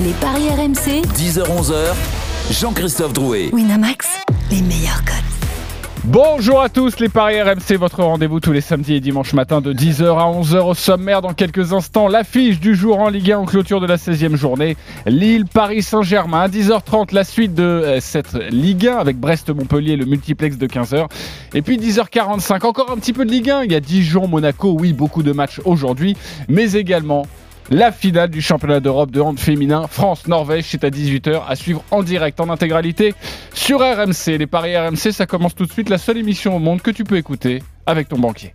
Les paris RMC, 10h-11h, Jean-Christophe Drouet. Winamax, les meilleurs cotes. Bonjour à tous les Paris RMC, votre rendez-vous tous les samedis et dimanches matin de 10h à 11h au sommaire. Dans quelques instants, l'affiche du jour en Ligue 1 en clôture de la 16e journée. Lille, Paris Saint-Germain à 10h30, la suite de euh, cette Ligue 1 avec Brest-Montpellier, le multiplex de 15h. Et puis 10h45, encore un petit peu de Ligue 1. Il y a Dijon, Monaco, oui, beaucoup de matchs aujourd'hui, mais également la finale du championnat d'Europe de hand féminin France-Norvège, c'est à 18h à suivre en direct, en intégralité sur RMC. Les paris RMC, ça commence tout de suite, la seule émission au monde que tu peux écouter avec ton banquier.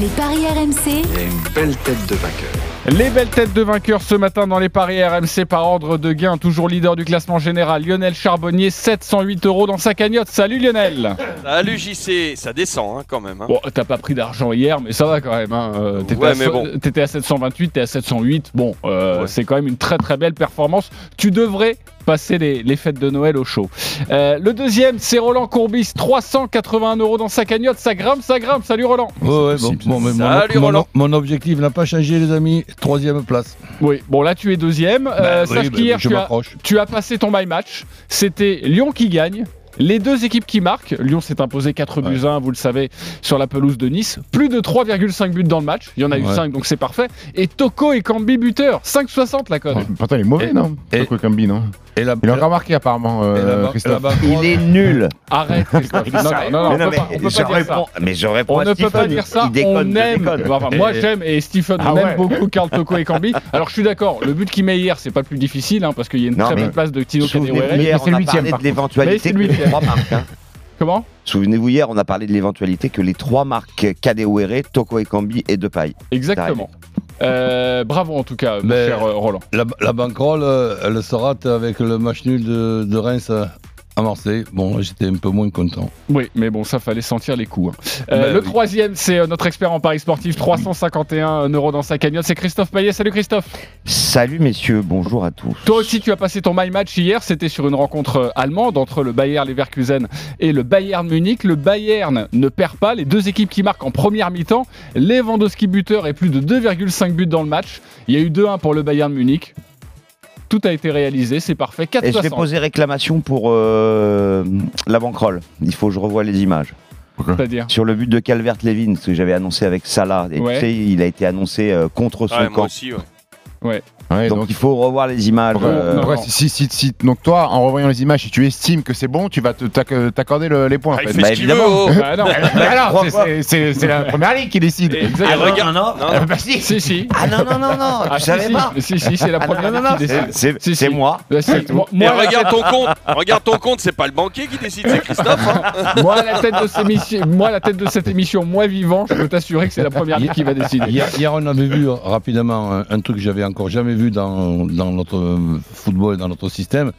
Les paris RMC, Il a une belle tête de vainqueur. Les belles têtes de vainqueurs ce matin dans les paris RMC par ordre de gain, toujours leader du classement général, Lionel Charbonnier, 708 euros dans sa cagnotte. Salut Lionel Salut JC, ça descend hein, quand même. hein. Bon, t'as pas pris d'argent hier, mais ça va quand même. Hein. Euh, T'étais Ouais, à, mais so- bon. t'étais à 728, t'es à 708. Bon, euh, Ouais. c'est quand même une très très belle performance. Tu devrais passer les, les fêtes de Noël au show. Euh, le deuxième, c'est Roland Courbis, 381 euros dans sa cagnotte. Ça grimpe, ça grimpe. Salut Roland. Ouais, bon, bon, mais mon, Salut, mon- Roland. mon objectif n'a pas changé, les amis. Troisième place. Oui, bon là tu es deuxième. Euh, Bah, oui, sache bah, qu'hier je tu as, m'accroche. tu as passé ton my match. C'était Lyon qui gagne. Les deux équipes qui marquent, Lyon s'est imposé 4 buts à 1, vous le savez, sur la pelouse de Nice. Plus de 3,5 buts dans le match. Il y en a eu Ouais. 5, donc c'est parfait. Et Toko et Cambi buteur. 5,60 la cote. Pourtant, il est mauvais, Et- non? et- Toko Ekambi, non? Et la, Il a encore marqué, apparemment, la euh, Christophe. la Il est nul. Arrête, Christophe. Non, non, non, non, Mais on non, peut mais pas, on peut je pas dire ça. réponds, mais je réponds On à ne peut Stephen, pas dire ça, il déconne, on aime. Enfin, moi j'aime et Stephen Ah on aime beaucoup Karl Toko et Cambi. Alors je suis d'accord, le but qu'il met hier, c'est pas le plus difficile hein, parce qu'il y a une Non, très mais bonne place de Tino Kadewere. hier, c'est on le a de. Mais l'éventualité c'est que le les huitième. trois marques. hein. Comment? Souvenez-vous, hier, on a parlé de l'éventualité que les trois marques Kadewere, Toko Ekambi et Depay. Exactement. Euh, bravo en tout cas, mon cher euh, Roland. la, la banquerolle, euh, elle se rate avec le match nul de, de Reims à- Marseille. Bon, j'étais un peu moins content. Oui, mais bon, ça fallait sentir les coups. hein. Euh, Ben le oui. troisième, c'est euh, notre expert en paris sportif, 351 euros dans sa cagnotte. C'est Christophe Payet. Salut Christophe. Salut messieurs, bonjour à tous. Toi aussi, tu as passé ton my match hier. C'était sur une rencontre euh, allemande entre le Bayer Leverkusen et le Bayern Munich. Le Bayern ne perd pas. Les deux équipes qui marquent en première mi-temps. Lewandowski buteur et plus de 2,5 buts dans le match. Il y a eu 2-1 pour le Bayern Munich. Tout a été réalisé, c'est parfait. Et je vais 4,60. poser réclamation pour euh, la banquerolle. Il faut que je revoie les images. C'est-à-dire? Sur le but de Calvert-Levin, ce que j'avais annoncé avec Salah, et Ouais. tu sais, il a été annoncé euh, contre son Ouais, moi camp. aussi, ouais. Ouais, Donc, donc, il faut revoir les images. euh, non, pourquoi non. si, si, si- donc toi, en revoyant les images, si tu estimes que c'est bon, tu vas t'accorder le- les points. en Ah, fait. fait Bah, veut. évidemment. oh. Bah non. C'est- la première ligue qui décide. Et regarde- non, non, Non, Ah, non. bah si. Si, si. Ah non, non, non, non, Ah, tu si, savais si. pas Si, si, c'est la Ah première ligue non, qui c'est- décide. c'est Si, c'est si. moi. Bah, c'est- moi, regarde ton compte, regarde ton compte, c'est pas le banquier qui décide, c'est Christophe. hein. Moi, la tête de cette émission, moi, la tête de cette émission, moi vivant, je peux t'assurer que c'est la première ligue qui va décider. Hier, on avait vu euh, rapidement un, un truc que j'avais encore jamais vu dans, notre football, dans notre système.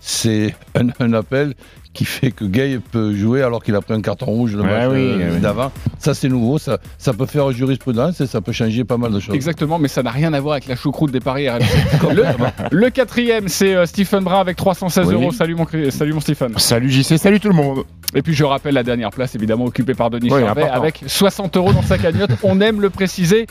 C'est un appel qui fait que Gay peut jouer alors qu'il a pris un carton rouge le Ouais, match oui, euh, oui. d'avant. Ça, c'est nouveau. Ça, ça peut faire jurisprudence et ça peut changer pas mal de choses. Exactement, mais ça n'a rien à voir avec la choucroute des paris. Le, le quatrième, c'est euh, Stephen Brun avec 316 Oui. euros. Salut mon, salut mon Stephen. Salut JC, salut tout le monde. Et puis je rappelle la dernière place, évidemment occupée par Denis Oui, Charvet, important. avec 60 euros dans sa cagnotte. On aime le préciser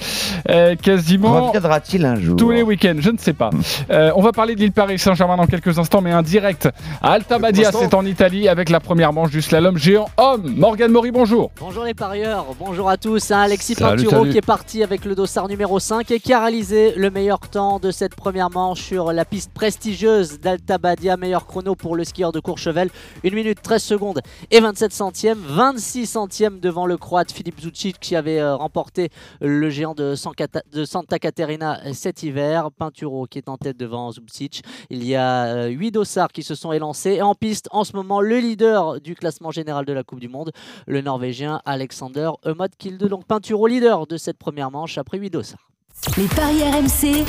euh, quasiment. Reviendra-t-il un jour Tous les week-ends, je ne sais pas. Euh, on va parler de l'île Paris Saint-Germain dans quelques instants, mais un direct à Alta Badia, c'est en Italie, avec la première manche du slalom géant homme. Morgan Mori, bonjour. Bonjour les parieurs, bonjour à tous. Hein, Alexis Salut, Pinturo salut. qui est parti avec le dossard numéro 5 et qui a réalisé le meilleur temps de cette première manche sur la piste prestigieuse d'Alta Badia. Meilleur chrono pour le skieur de Courchevel, 1 minute 13 secondes et 27 centièmes. 26 centièmes devant le croate Philippe Zucic qui avait euh, remporté le géant de, Santa Caterina cet hiver. Pinturo qui est en tête devant Zucic. Il y a 8 dossards qui se sont élancés et en piste en ce moment le leader du classement général de la Coupe du Monde le Norvégien Alexander Emot Kilde. Donc Pinturo leader de cette première manche après 8 dossards. Les paris RMC,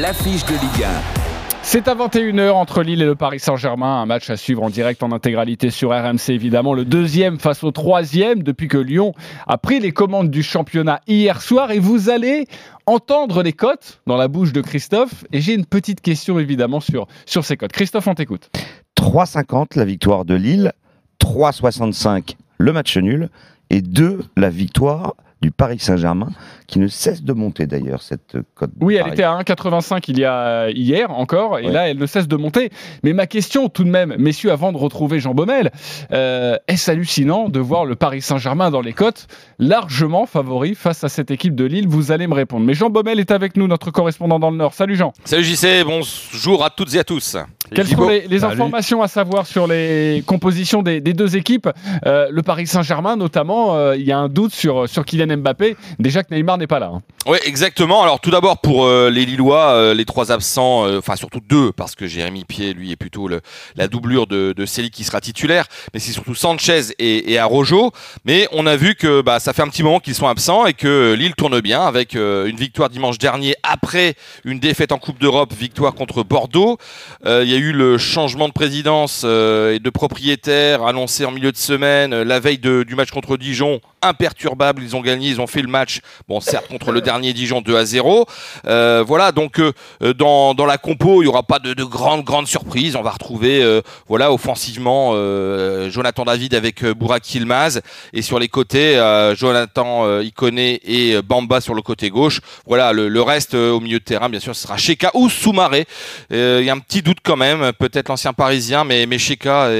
L'affiche de Ligue C'est à 21h entre Lille et le Paris Saint-Germain, un match à suivre en direct en intégralité sur RMC évidemment, le deuxième face au troisième depuis que Lyon a pris les commandes du championnat hier soir et vous allez entendre les cotes dans la bouche de Christophe et j'ai une petite question évidemment sur, sur ces cotes. Christophe, on t'écoute. 3,50 la victoire de Lille, 3,65 le match nul et 2 la victoire du Paris Saint-Germain, qui ne cesse de monter d'ailleurs, cette cote. Oui, elle Paris. était à 1,85 il y a hier encore, et Ouais. là elle ne cesse de monter. Mais ma question tout de même, messieurs, avant de retrouver Jean Baumel, euh, est-ce hallucinant de voir le Paris Saint-Germain dans les cotes largement favori face à cette équipe de Lille Vous allez me répondre. Mais Jean Baumel est avec nous, notre correspondant dans le Nord. Salut Jean. Salut JC, bonjour à toutes et à tous. Quelles sont les, informations à savoir sur les compositions des, des deux équipes Euh, Le Paris Saint-Germain notamment, euh, il y a un doute sur, sur Kylian Mbappé, déjà que Neymar n'est pas là. hein. Oui, exactement. Alors tout d'abord pour euh, les Lillois, euh, les trois absents, euh, enfin surtout deux, parce que Jérémy Pied, lui, est plutôt le- la doublure de, de Célie qui sera titulaire, mais c'est surtout Sanchez et, et Arojo. Mais on a vu que bah, ça fait un petit moment qu'ils sont absents et que Lille tourne bien avec euh, une victoire dimanche dernier après une défaite en Coupe d'Europe, victoire contre Bordeaux. Euh, Il y a eu le changement de présidence euh, et de propriétaire annoncé en milieu de semaine, la veille du match contre Dijon, imperturbable. Ils ont gagné, ils ont fait le match. Bon, certes contre le dernier Dijon 2 à 0. Euh, voilà, donc dans, la compo, il y aura pas de, de grandes grandes surprises. On va retrouver, voilà, offensivement Jonathan David avec Burak Yilmaz et sur les côtés Jonathan euh, Iconé et euh, Bamba sur le côté gauche. Voilà, le, reste euh, au milieu de terrain, bien sûr, ce sera Sheka ou Soumaré. Il y a un petit doute quand même, peut-être l'ancien Parisien, mais, mais Sheka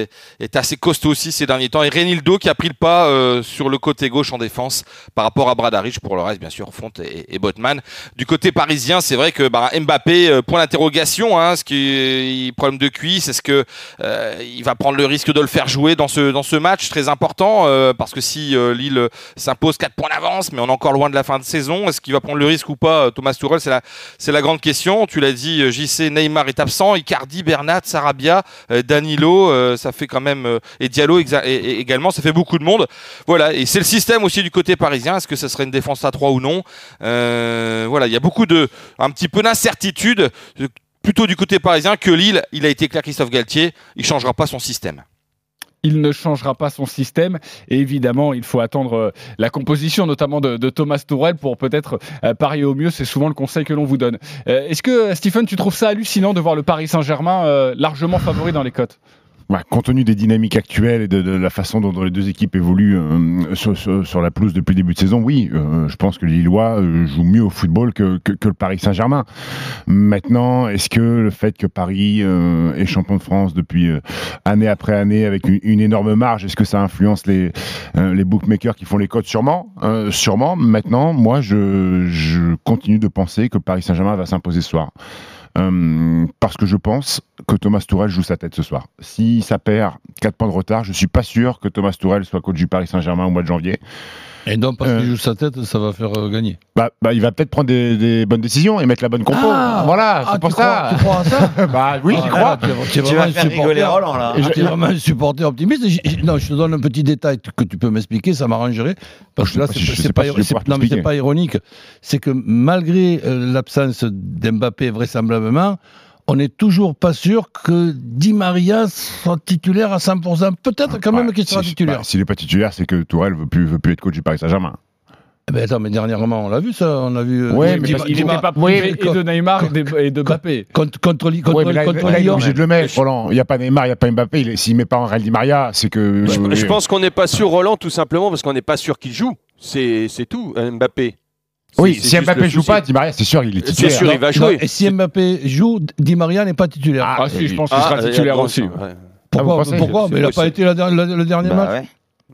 est, assez costaud aussi ces derniers temps. Et Renildo qui a pris le pas sur le côté gauche en défense par rapport à Bradaric. Pour le reste, bien sûr, Font et, et Botman. Du côté parisien, c'est vrai que bah, Mbappé, point d'interrogation, hein, ce qui problème de cuisse, est-ce que euh, il va prendre le risque de le faire jouer dans ce, dans ce match très important Parce que si euh, Lille s'impose 4 points d'avance, mais on est encore loin de la fin de saison, est-ce qu'il va prendre le risque ou pas euh, Thomas Tuchel, c'est la, c'est la grande question. Tu l'as dit, euh, JC, Neymar est absent, Icardi, Bernat, Sarabia, euh, Danilo, ça fait quand même, et Diallo également, ça fait beaucoup de monde. Voilà, et c'est le système aussi du côté parisien. Est-ce que ce serait une défense à 3 ou non? Euh, Voilà, il y a beaucoup de, un petit peu d'incertitude, plutôt du côté parisien que Lille. Il a été clair, Christophe Galtier, il changera pas son système. Il ne changera pas son système. Et évidemment, il faut attendre euh, la composition, notamment de, Thomas Tourel, pour peut-être euh, parier au mieux. C'est souvent le conseil que l'on vous donne. Euh, Est-ce que, Stephen, tu trouves ça hallucinant de voir le Paris Saint-Germain largement favori dans les cotes? Ouais, compte tenu des dynamiques actuelles et de, la façon dont, les deux équipes évoluent euh, sur, sur- sur la pelouse depuis le début de saison, oui, euh, je pense que Lillois euh, jouent mieux au football que, que, que le Paris Saint-Germain. Maintenant, est-ce que le fait que Paris euh, est champion de France depuis euh, année après année avec une, une énorme marge, est-ce que ça influence les, euh, les bookmakers qui font les cotes? Sûrement, sûrement. Maintenant, moi, je, je continue de penser que Paris Saint-Germain va s'imposer ce soir. Euh, parce que je pense que Thomas Tourel joue sa tête ce soir. Si ça perd 4 points de retard, je suis pas sûr que Thomas Tourel soit coach du Paris Saint-Germain au mois de janvier. Et donc, parce Euh. qu'il joue sa tête, ça va faire euh, gagner. Bah, bah, il va peut-être prendre des, des bonnes décisions et mettre la bonne compo. voilà, c'est pour ça. Tu crois à ça bah oui, j'y crois. Ah, tu es- vas faire rigoler Roland là. Ah, tu es vraiment un supporter optimiste. Non, je te donne un petit détail que tu peux m'expliquer, ça m'arrangerait. Parce que là, c'est pas, pas ironique. C'est que malgré euh, l'absence d'Mbappé, vraisemblablement, on n'est toujours pas sûr que Di Maria soit titulaire à 100%. Peut-être quand même Ouais, qu'il sera si- titulaire. bah, S'il n'est pas titulaire, c'est que Tourelle veut plus, veut plus être coach du Paris Saint-Germain. Eh ben, attends, mais dernièrement, on l'a vu ça. On a vu. euh, Ouais, Di- mais parce Il n'était pas Oui, privé et de Neymar et de, et de Mbappé. Contre, contre, contre, Ouais, mais là, contre là, il est Lyon. obligé de le mettre, Roland. Il n'y a pas Neymar, il n'y a pas Mbappé. S'il ne met pas en Real Di Maria, c'est que. Je, je pense qu'on n'est pas sûr, Roland, tout simplement parce qu'on n'est pas sûr qu'il joue. C'est c'est tout, Mbappé. C'est- Oui, c'est si Mbappé joue pas, Di Maria, c'est sûr, il est C'est titulaire. sûr, il va Non, jouer. Et si Mbappé joue, Di Maria n'est pas titulaire. Ah, Ah, si, je pense Ah, qu'il sera il y a titulaire aussi. ouais. Pourquoi, Ah, pourquoi C'est Mais il n'a pas été le, le dernier Bah match ouais.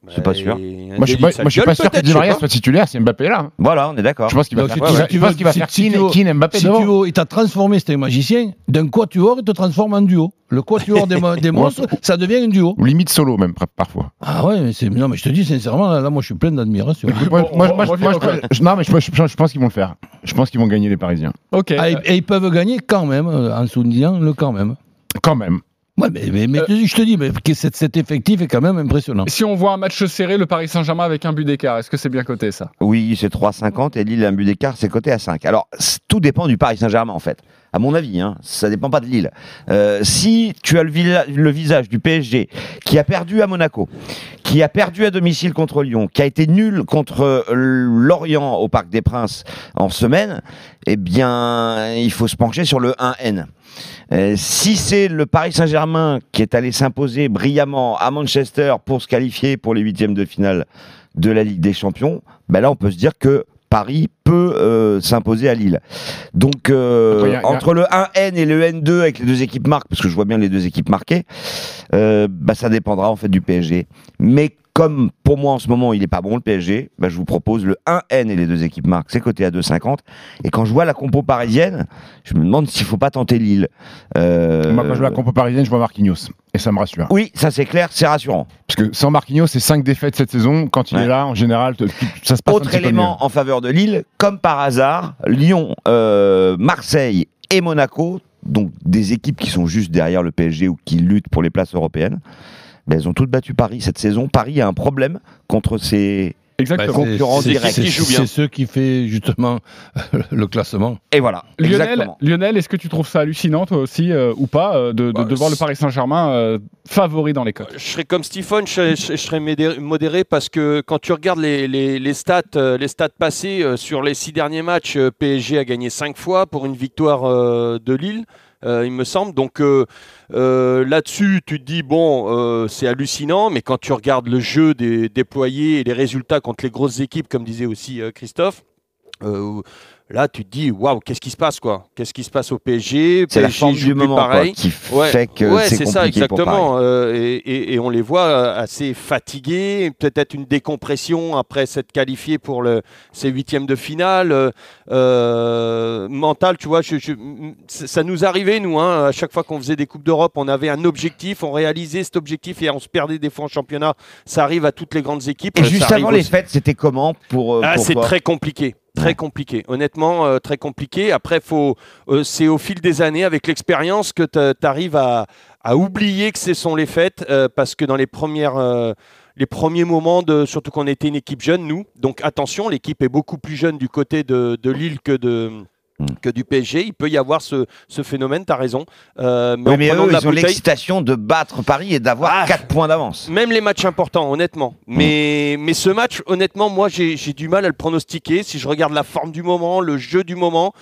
Je suis pas sûr. Et un Moi, je suis pas, moi, je suis pas sûr que Di Maria pas. soit titulaire si Mbappé est là. Voilà, on est d'accord. Je pense qu'il va faire, si tu- tu qu'il va si- faire si tu Keane, Mbappé Si devant. tu veux, il t'a transformé, c'était un magicien. D'un quatuor, il te transforme en duo. Le quatuor des, mo- des monstres, ça devient un duo. Ou limite solo même par- parfois. Ah ouais, mais non, mais je te dis sincèrement, là, moi, je suis plein d'admiration. Non, mais je, pense qu'ils vont le faire. Je pense qu'ils vont gagner les Parisiens. Ok. Ah, et, et ils peuvent gagner quand même, euh, en soulignant le quand même. Quand même. Ouais, mais, mais, mais je te dis, mais cet, cet effectif est quand même impressionnant. Si on voit un match serré, le Paris Saint-Germain avec un but d'écart, est-ce que c'est bien coté ça? Oui, c'est 3,50 et Lille a un but d'écart, c'est coté à 5. Alors, tout dépend du Paris Saint-Germain en fait. À mon avis, hein, ça dépend pas de Lille. Euh, si tu as le, le visage du PSG qui a perdu à Monaco, qui a perdu à domicile contre Lyon, qui a été nul contre euh, Lorient au Parc des Princes en semaine, eh bien, il faut se pencher sur le 1N. Euh, si c'est le Paris Saint-Germain qui est allé s'imposer brillamment à Manchester pour se qualifier pour les huitièmes de finale de la Ligue des Champions, ben là on peut se dire que Paris peut euh, s'imposer à Lille. Donc euh, Après, y a- y a- entre le 1N et le N2 avec les deux équipes marquent, parce que je vois bien les deux équipes marquées, euh, bah, ça dépendra en fait du PSG. Mais comme pour moi en ce moment il est pas bon le PSG, bah, je vous propose le 1N et les deux équipes marquent, c'est coté à 2,50. Et quand je vois la compo parisienne, je me demande s'il faut pas tenter Lille. Euh, Moi, quand je vois la compo parisienne, je vois Marquinhos. Et ça me rassure. Oui, ça c'est clair, c'est rassurant. Parce que sans Marquinhos, c'est 5 défaites cette saison. Quand il Ouais. est là, en général, ça se passe un Autre peu élément en faveur de Lille, comme par hasard, Lyon, euh, Marseille et Monaco, donc des équipes qui sont juste derrière le PSG ou qui luttent pour les places européennes, ben, elles ont toutes battu Paris cette saison. Paris a un problème contre ces Exactement. Bah, c'est- concurrents c'est- directs. c'est- Qui joue bien. C'est ceux qui fait justement le classement. Et voilà, Lionel. Lionel est-ce que tu trouves ça hallucinant toi aussi euh, ou pas euh, de, de, Bah, de voir le Paris Saint-Germain euh, favori dans les cotes? Je serais comme Stephen, je, je- je serais modéré, parce que quand tu regardes les, les- les stats, les stats passés euh, sur les six derniers matchs, PSG a gagné cinq fois pour une victoire de Lille, il me semble. Donc euh, euh, là-dessus, tu te dis bon, euh, c'est hallucinant, mais quand tu regardes le jeu des, déployé et les résultats contre les grosses équipes, comme disait aussi euh, Christophe. Là, tu te dis, waouh, qu'est-ce qui se passe, quoi? Qu'est-ce qui se passe au PSG C'est la PSG forme du moment quoi, pareil. qui Ouais, fait que ouais, c'est ça, pour exactement. Euh, et, et- et on les voit euh, assez fatigués, peut-être une décompression après s'être qualifiés pour le, ces huitièmes de finale. euh, mental, tu vois, je- je- m- ça nous arrivait, nous, hein, à chaque fois qu'on faisait des Coupes d'Europe, on avait un objectif, on réalisait cet objectif et on se perdait des fois en championnat. Ça arrive à toutes les grandes équipes. Et juste avant les fêtes, c'était comment pour, euh, ah, c'est très compliqué. Très compliqué. Honnêtement, euh, très compliqué. Après, faut, euh, c'est au fil des années, avec l'expérience, que tu arrives à, oublier que ce sont les fêtes, euh, parce que dans les premières. les premiers moments, de, surtout qu'on était une équipe jeune, nous. Donc attention, l'équipe est beaucoup plus jeune du côté de, de Lille que, de. Que du PSG. Il peut y avoir ce, ce phénomène, tu as raison. Euh, mais Oui, mais eux, ils ont l'excitation de battre Paris et d'avoir Ah. 4 points d'avance. même les matchs importants, honnêtement. Mais, mais ce match, honnêtement, moi, j'ai du mal à le pronostiquer. Si je regarde la forme du moment, le jeu du moment,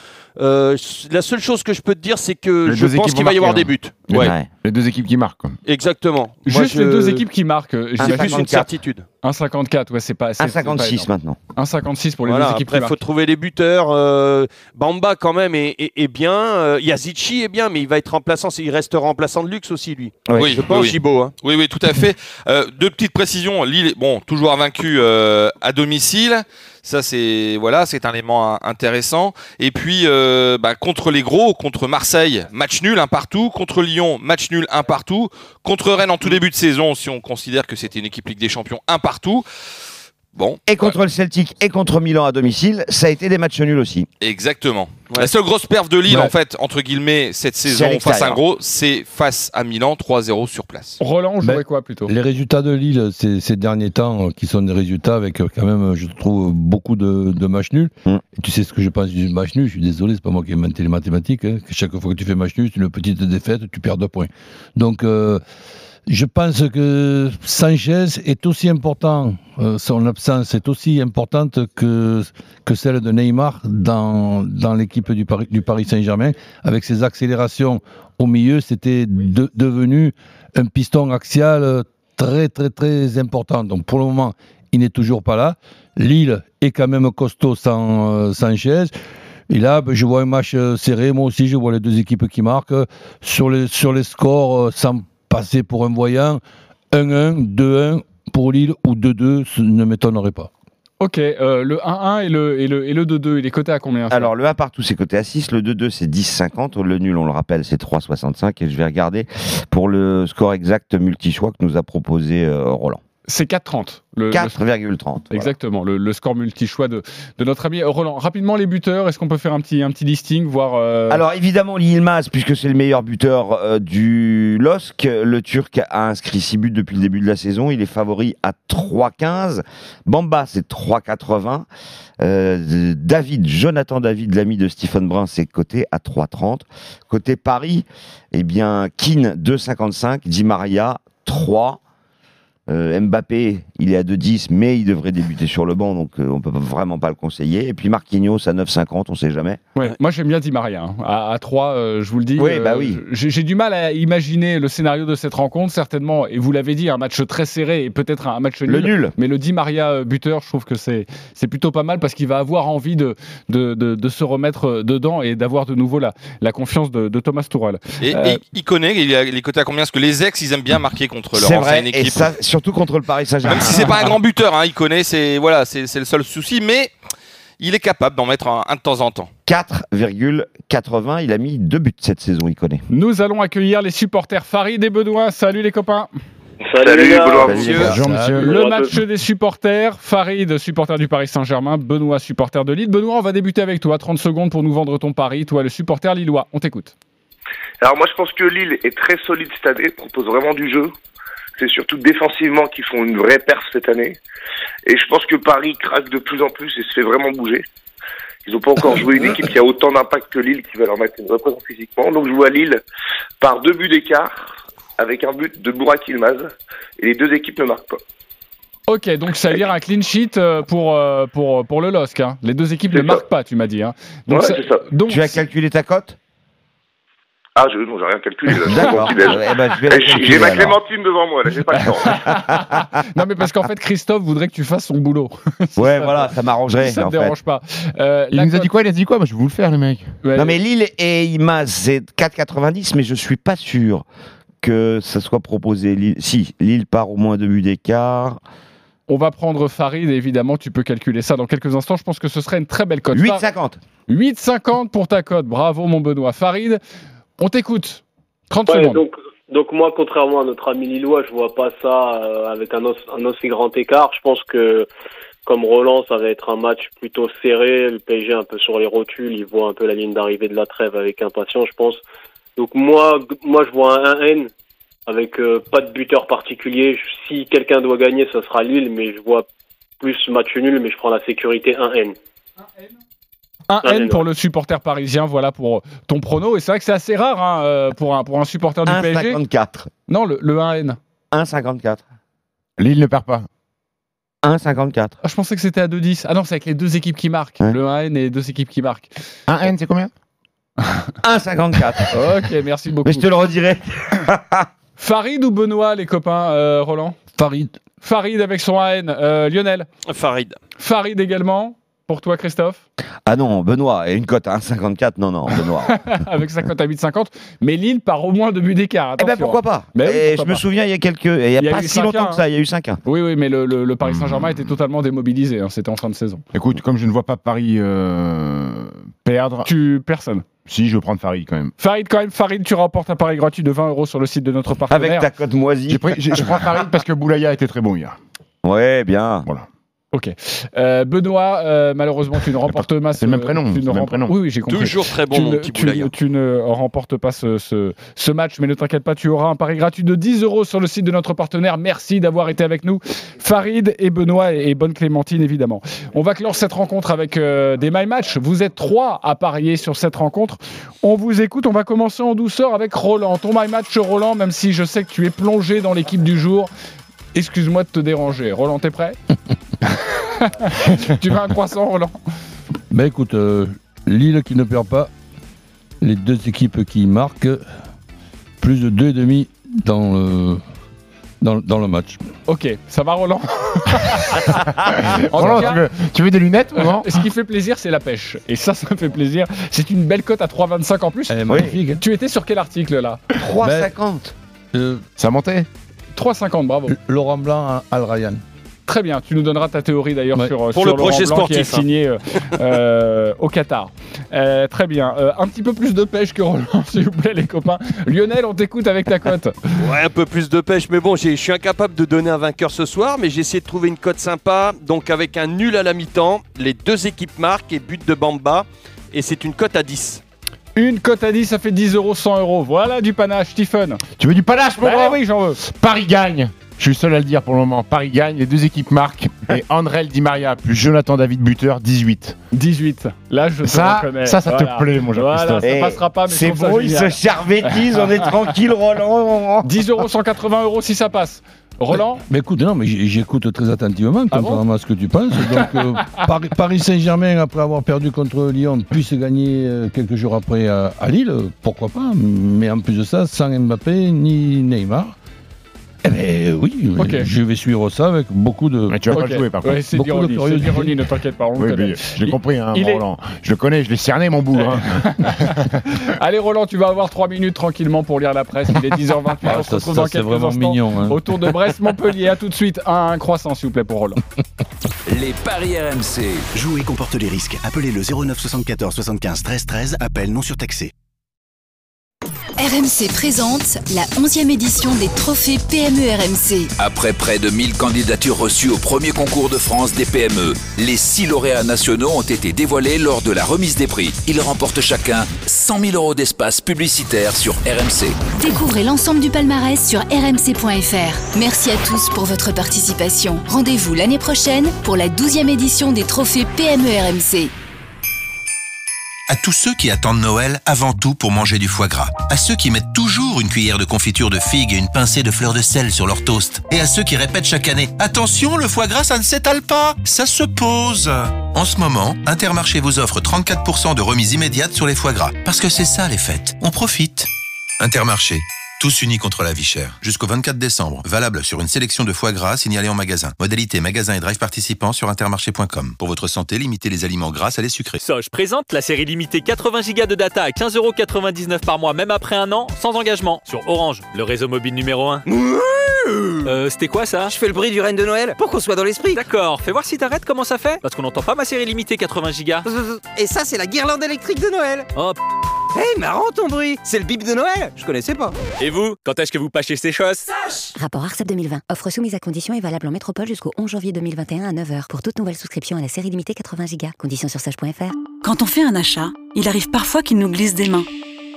euh, la seule chose que je peux te dire, c'est que Les je pense qu'il va y avoir des buts. Les- Ouais, Ouais. Les deux équipes qui marquent. quoi. exactement. Moi, Juste je- les deux équipes qui marquent. euh, j'imagine- juste une 54. certitude. 1,54, ouais, c'est pas. c'est- c'est pas 1,56 énorme. maintenant. 1,56 pour les Voilà, deux équipes après, il faut trouver les buteurs. euh, Bamba, quand même, est, est- est bien. Euh, Yazici est bien, mais il va être remplaçant. Il reste remplaçant de luxe aussi, lui. Oui, Je pense, oui. Gibo. hein. Oui, oui, tout à fait. Euh, deux petites précisions. Lille, est- bon, toujours vaincu euh, à domicile. Ça, c'est voilà, c'est un élément intéressant. Et puis, euh, bah, contre les gros, contre Marseille, match nul, un partout. Contre Lyon, match nul, un partout. Contre Rennes, en tout début de saison, si on considère que c'était une équipe Ligue des Champions, un partout. Bon, Et contre le Celtic et contre Milan à domicile, ça a été des matchs nuls aussi. exactement. Ouais. La seule grosse perf de Lille, Ouais. en fait, entre guillemets, cette saison face à l'extérieur. un gros, c'est face à Milan, 3-0 sur place. Roland jouerait Ben, quoi plutôt? Les résultats de Lille ces, ces derniers temps, euh, qui sont des résultats avec euh, quand même, euh, je trouve, beaucoup de, de matchs nuls. Mm. Et tu sais ce que je pense du match nul? Je suis désolé, c'est pas moi qui ai inventé les mathématiques. hein, que chaque fois que tu fais match nul, c'est une petite défaite, tu perds deux points. Donc, euh, je pense que Sanchez est aussi important, euh, son absence est aussi importante que, que celle de Neymar dans, dans l'équipe du Paris, Saint-Germain. Avec ses accélérations au milieu, c'était de- devenu un piston axial très très très important. Donc pour le moment, il n'est toujours pas là. Lille est quand même costaud sans euh, Sanchez. Et là, ben, je vois un match euh, serré. Moi aussi, je vois les deux équipes qui marquent. Sur les, sur les scores, sans passer pour un voyant, 1-1, 2-1 pour Lille ou 2-2, ce ne m'étonnerait pas. Ok, euh, le 1-1 et le, et le, et le 2-2, il est coté à combien Alors le 1 partout c'est coté à 6, le 2-2 c'est 10,50, le nul on le rappelle c'est 3,65 et je vais regarder pour le score exact multi-choix que nous a proposé euh, Roland. C'est 4-30. Le, le- 4,30. voilà. Exactement, le, le score multi-choix de, de notre ami Roland. Rapidement, les buteurs, est-ce qu'on peut faire un petit, un petit listing, voir. euh, Alors évidemment Yilmaz, puisque c'est le meilleur buteur euh, du LOSC, le Turc a inscrit 6 buts depuis le début de la saison, il est favori à 3,15. Bamba c'est 3,80. Euh, David, Jonathan David, l'ami de Stephen Brun, c'est coté à 3,30. Côté Paris, eh bien Keane 2,55, Di Maria 3. Euh, Mbappé, il est à 2,10, mais il devrait débuter sur le banc, donc euh, on peut pas- vraiment pas le conseiller. Et puis Marquinhos à 9,50, on sait jamais. Ouais, Moi j'aime bien Di Maria. hein. À, 3, je vous le dis. Oui, bah oui. J'ai j'ai du mal à imaginer le scénario de cette rencontre, certainement. Et vous l'avez dit, un match très serré et peut-être un match nul. Le nul. Mais le Di Maria euh, buteur, je trouve que c'est c'est plutôt pas mal parce qu'il va avoir envie de, de, de, de se remettre euh, dedans et d'avoir de nouveau la, la confiance de, de Thomas Tuchel. Et, Euh, et il connaît, il a les cotés à combien? Parce que les ex, ils aiment bien marquer contre leur C'est ancienne vrai, et ça, surtout contre le Paris Saint-Germain. Même si c'est pas un grand buteur, hein, il connaît, c'est voilà, c'est le seul souci, mais il est capable d'en mettre un, un de temps en temps. 4,80, il a mis deux buts cette saison, il connaît. Nous allons accueillir les supporters Farid et Benoît. Salut les copains. Salut, Salut, Monsieur. gars. Bonjour, monsieur. Le match des supporters, Farid, supporter du Paris Saint-Germain, Benoît, supporter de Lille. Benoît, on va débuter avec toi. 30 secondes pour nous vendre ton pari. Toi, le supporter lillois, on t'écoute. Alors moi je pense que Lille est très solide cette année, propose vraiment du jeu. C'est surtout défensivement qu'ils font une vraie perf cette année. Et je pense que Paris craque de plus en plus et se fait vraiment bouger. Ils n'ont pas encore joué une équipe qui a autant d'impact que Lille qui va leur mettre une vraie présence physiquement. Donc je vois Lille par deux buts d'écart avec un but de Bourak Ilmaz. Et les deux équipes ne marquent pas. Ok, donc ça veut dire un clean sheet euh, pour, euh, pour, pour le LOSC. hein. Les deux équipes ne ça. marquent pas, tu m'as dit. hein. Donc, Ouais, ça- c'est ça. donc Tu as calculé ta cote? Ah, je non, j'ai rien calculé. D'accord. Eh ben, Eh, J'ai ma. Clémentine devant moi, là, j'ai pas le temps. non, mais parce qu'en fait, Christophe voudrait que tu fasses son boulot. Ouais, voilà, ça m'arrangerait. ça ne fait. dérange pas. Euh, Il nous a dit quoi? Il a dit quoi? Moi, je vais vous le faire, les mecs. Ouais, Non mais Lille et Imaz c'est 4,90 mais je suis pas sûr que ça soit proposé. Lille- Si, Lille part au moins deux buts d'écart. On va prendre Farid, et évidemment, tu peux calculer ça dans quelques instants. Je pense que ce serait une très belle cote. 8,50. 8,50 pour ta cote. Bravo, mon Benoît. Farid, on t'écoute. 30 Ouais, secondes. donc, donc moi, contrairement à notre ami Lillois, je vois pas ça euh, avec un, os- un aussi grand écart. Je pense que, comme Roland, ça va être un match plutôt serré. Le PSG un peu sur les rotules, il voit un peu la ligne d'arrivée de la trêve avec impatience, je pense. Donc moi, moi, je vois un 1N avec euh, pas de buteur particulier. Si quelqu'un doit gagner, ce sera Lille, mais je vois plus match nul, mais je prends la sécurité 1N. Un Ah, N pour le supporter parisien, voilà pour ton prono. Et c'est vrai que c'est assez rare hein, euh, pour, un, pour un supporter du PSG. 1,54. Non, le, le 1N. 1,54. Lille ne perd pas. 1,54. Ah, je pensais que c'était à 2-10. Ah non, c'est avec les deux équipes qui marquent. Ouais. Le 1N et les deux équipes qui marquent. Un N, c'est combien? 1,54. Ok, merci beaucoup. mais je te le redirai. Farid ou Benoît, les copains, euh, Roland? Farid. Farid avec son 1N. Euh, Lionel? Farid. Farid également? Pour toi, Christophe Ah non, Benoît, et une cote à 1,54. Non, non, Benoît. Avec sa cote à 8,50. Mais Lille part au moins de buts d'écart. eh ben pourquoi pas Mais oui, Et pourquoi Je me souviens, il y a quelques. Il y a, pas si 5-1, longtemps que ça, il y a eu 5-1. Oui, oui, mais le, le- le Paris Saint-Germain était totalement démobilisé. hein, C'était en fin de saison. Écoute, comme je ne vois pas Paris euh, perdre, Tu personne. si, je vais prendre Farid quand même. Farid, quand même, Farid, tu remportes un pari gratuit de 20 euros sur le site de notre partenaire. Avec ta cote moisie. J'ai pris- j'ai- je prends Farid parce que Boulaya était très bon hier. Ouais, bien. Voilà. Ok. Euh, Benoît, euh, malheureusement, tu ne remportes pas. C'est le même prénom, tu c'est ne le même rem- prénom. Oui, oui, j'ai compris. Toujours très bon, tu, mon petit tu, ne remportes pas ce, ce- ce match, mais ne t'inquiète pas, tu auras un pari gratuit de 10 euros sur le site de notre partenaire. Merci d'avoir été avec nous, Farid et Benoît et, et bonne Clémentine, évidemment. On va clore cette rencontre avec euh, des My Match. Vous êtes trois à parier sur cette rencontre. On vous écoute. On va commencer en douceur avec Roland. Ton My Match, Roland, même si je sais que tu es plongé dans l'équipe du jour. Excuse-moi de te déranger. Roland, t'es prêt? Tu veux un croissant, Roland? Ben écoute, euh, Lille qui ne perd pas, les deux équipes qui marquent, plus de 2,5 dans le, dans, dans le match. Ok, ça va, Roland? Roland, cas, tu, veux, tu veux des lunettes ou non? Ce qui fait plaisir, c'est la pêche. Et ça, ça me fait plaisir. C'est une belle cote à 3,25 en plus. Elle est magnifique. hein. Tu étais sur quel article là? 3,50. Euh, Ça montait 3,50, bravo. Laurent Blanc à Al Ryan. Très bien, tu nous donneras ta théorie d'ailleurs Ouais. sur, Pour sur le Laurent projet Blanc qui est sportif, hein. signé euh, euh, au Qatar. Euh, très bien, Euh, un petit peu plus de pêche que Roland, s'il vous plaît les copains. Lionel, on t'écoute avec ta cote. Ouais, un peu plus de pêche, mais bon, j'ai- je suis incapable de donner un vainqueur ce soir, mais j'ai essayé de trouver une cote sympa, donc avec un nul à la mi-temps, les deux équipes marquent et but de Bamba, et c'est une cote à 10. Une cote à 10, ça fait 10 euros, 100 euros. Voilà du panache, Stephen. Tu veux du panache, mon Bah grand? oui, j'en veux. Paris gagne. Je suis le seul à le dire pour le moment. Paris gagne, les deux équipes marquent. Et Andrel Di Maria plus Jonathan David buteur, 18. 18. Là, je te Ça, reconnais. ça, ça te Voilà. plaît, mon Voilà, Jean-Christophe. ça passera pas, mais C'est beau, ils se charvétisent, on est tranquille, Roland. 10 euros, 180 euros si ça passe. Roland Mais écoute, non, mais j'écoute très attentivement, Ah contrairement à ce que tu penses. Donc, euh, Paris, Paris Saint-Germain, après avoir perdu contre Lyon, puisse gagner euh, quelques jours après à, à Lille, euh, pourquoi pas. Mais en plus de ça, sans Mbappé ni Neymar. Eh ben oui, je vais suivre ça avec beaucoup de. Mais tu vas pas le jouer par contre. Ouais, c'est Beaucoup de l'ironie, c'est curiosité. l'ironie, ne t'inquiète pas. on le Oui, mais j'ai compris, hein, il est- Roland. Je le connais, je l'ai cerné, mon bout. hein. Allez Roland, tu vas avoir 3 minutes tranquillement pour lire la presse. Il est 10h28, Ah, on se ça, retrouve ça, dans c'est quelques vraiment instants mignon. hein. autour de Brest-Montpellier. A tout de suite, un croissant s'il vous plaît pour Roland. Les paris RMC. Jouer comporte les risques. Appelez le 09 74 75 13 13. Appel non surtaxé. RMC présente la 11e édition des trophées PME RMC. Après près de 1000 candidatures reçues au premier concours de France des PME, les six lauréats nationaux ont été dévoilés lors de la remise des prix. Ils remportent chacun 100 000 euros d'espace publicitaire sur RMC. Découvrez l'ensemble du palmarès sur rmc.fr. Merci à tous pour votre participation. Rendez-vous l'année prochaine pour la 12e édition des trophées PME RMC. Tous ceux qui attendent Noël avant tout pour manger du foie gras. À ceux qui mettent toujours une cuillère de confiture de figue et une pincée de fleur de sel sur leur toast. Et à ceux qui répètent chaque année Attention, le foie gras, ça ne s'étale pas, ça se pose. En ce moment, Intermarché vous offre 34% de remise immédiate sur les foie gras. Parce que c'est ça les fêtes. On profite. Intermarché. Tous unis contre la vie chère. Jusqu'au 24 décembre. Valable sur une sélection de foie gras signalés en magasin. Modalité magasin et drive participants sur intermarché.com. Pour votre santé, limitez les aliments gras à les sucrés. Soch présente la série limitée 80 Go de data à 15,99€ par mois, même après un an, sans engagement, sur Orange, le réseau mobile numéro 1. Euh, c'était quoi ça Je fais le bruit du reine de Noël pour qu'on soit dans l'esprit. D'accord, fais voir si t'arrêtes comment ça fait. Parce qu'on n'entend pas ma série limitée 80 Go. Et ça, c'est la guirlande électrique de Noël. Oh, Hé, marrant ton bruit. C'est le bip de Noël. Je connaissais pas. Et vous, quand est-ce que vous pâchez ces choses Rapport ARCEP 2020. Offre soumise à conditions et valable en métropole jusqu'au 11 janvier 2021 à 9h pour toute nouvelle souscription à la série limitée 80 Go. Conditions sur sage.fr. Quand on fait un achat, il arrive parfois qu'il nous glisse des mains.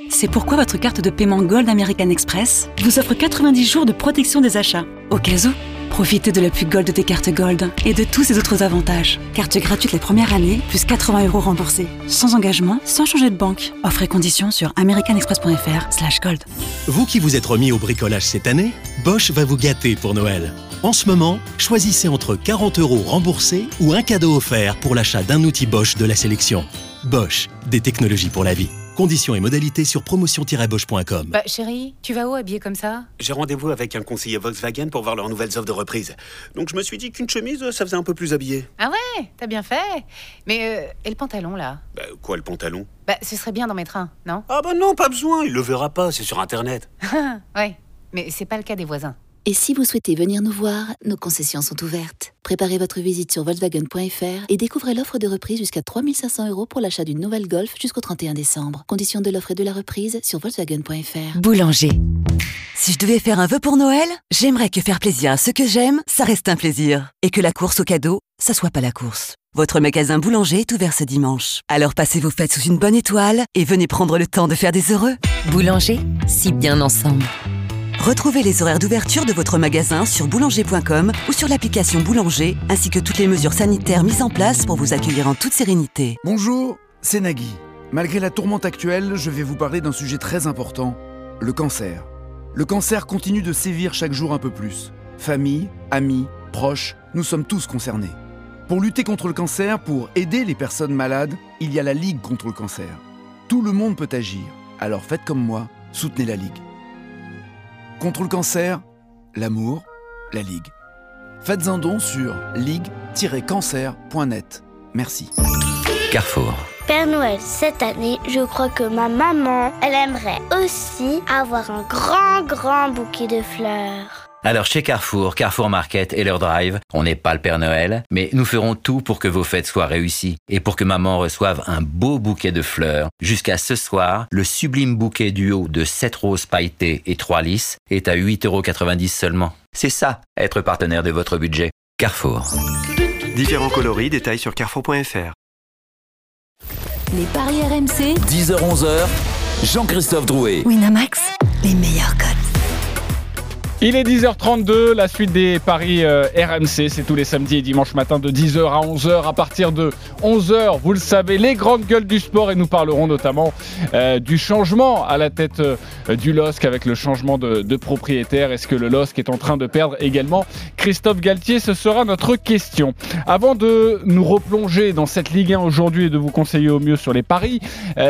C'est pourquoi votre carte de paiement Gold American Express vous offre 90 jours de protection des achats. Au cas où, profitez de l'appui Gold des cartes Gold et de tous ces autres avantages. Carte gratuite les premières années, plus 80 euros remboursés. Sans engagement, sans changer de banque. Offres et conditions sur americanexpress.fr slash gold. Vous qui vous êtes remis au bricolage cette année, Bosch va vous gâter pour Noël. En ce moment, choisissez entre 40 euros remboursés ou un cadeau offert pour l'achat d'un outil Bosch de la sélection. Bosch, des technologies pour la vie. Conditions et modalités sur promotion-bosch.com. Bah chérie, tu vas où habillé comme ça? J'ai rendez-vous avec un conseiller Volkswagen pour voir leurs nouvelles offres de reprise. Donc je me suis dit qu'une chemise, ça faisait un peu plus habillé. Ah ouais, t'as bien fait. Mais euh, et le pantalon là? Bah, quoi, le pantalon? Bah ce serait bien d'en mettre un, non? Ah bah non, pas besoin, il le verra pas, c'est sur Internet. Ouais, mais c'est pas le cas des voisins. Et si vous souhaitez venir nous voir, nos concessions sont ouvertes. Préparez votre visite sur Volkswagen.fr et découvrez l'offre de reprise jusqu'à 3500 euros pour l'achat d'une nouvelle Golf jusqu'au 31 décembre. Conditions de l'offre et de la reprise sur Volkswagen.fr. Boulanger. Si je devais faire un vœu pour Noël, j'aimerais que faire plaisir à ceux que j'aime, ça reste un plaisir. Et que la course au cadeau, ça soit pas la course. Votre magasin Boulanger est ouvert ce dimanche. Alors passez vos fêtes sous une bonne étoile et venez prendre le temps de faire des heureux. Boulanger, si bien ensemble. Retrouvez les horaires d'ouverture de votre magasin sur boulanger.com ou sur l'application Boulanger, ainsi que toutes les mesures sanitaires mises en place pour vous accueillir en toute sérénité. Bonjour, c'est Nagui. Malgré la tourmente actuelle, je vais vous parler d'un sujet très important, le cancer. Le cancer continue de sévir chaque jour un peu plus. Famille, amis, proches, nous sommes tous concernés. Pour lutter contre le cancer, pour aider les personnes malades, il y a la Ligue contre le cancer. Tout le monde peut agir, alors faites comme moi, soutenez la Ligue. Contre le cancer, l'amour, la Ligue. Faites un don sur ligue-cancer.net. Merci. Carrefour. Père Noël, cette année, je crois que ma maman, elle aimerait aussi avoir un grand, grand bouquet de fleurs. Alors chez Carrefour, Carrefour Market et leur drive, on n'est pas le Père Noël, mais nous ferons tout pour que vos fêtes soient réussies et pour que maman reçoive un beau bouquet de fleurs. Jusqu'à ce soir, le sublime bouquet duo de 7 roses pailletées et 3 lisses est à 8,90€ seulement. C'est ça, être partenaire de votre budget. Carrefour. Différents coloris, détails sur carrefour.fr. Les paris RMC. 10h-11h, Jean-Christophe Drouet. Winamax, les meilleurs codes. Il est 10h32, la suite des paris euh, RMC, c'est tous les samedis et dimanches matin de 10h à 11h. À partir de 11h, vous le savez, les grandes gueules du sport et nous parlerons notamment euh, du changement à la tête euh, du LOSC avec le changement de, propriétaire. Est-ce que le LOSC est en train de perdre également? Christophe Galtier, ce sera notre question. Avant de nous replonger dans cette Ligue 1 aujourd'hui et de vous conseiller au mieux sur les paris,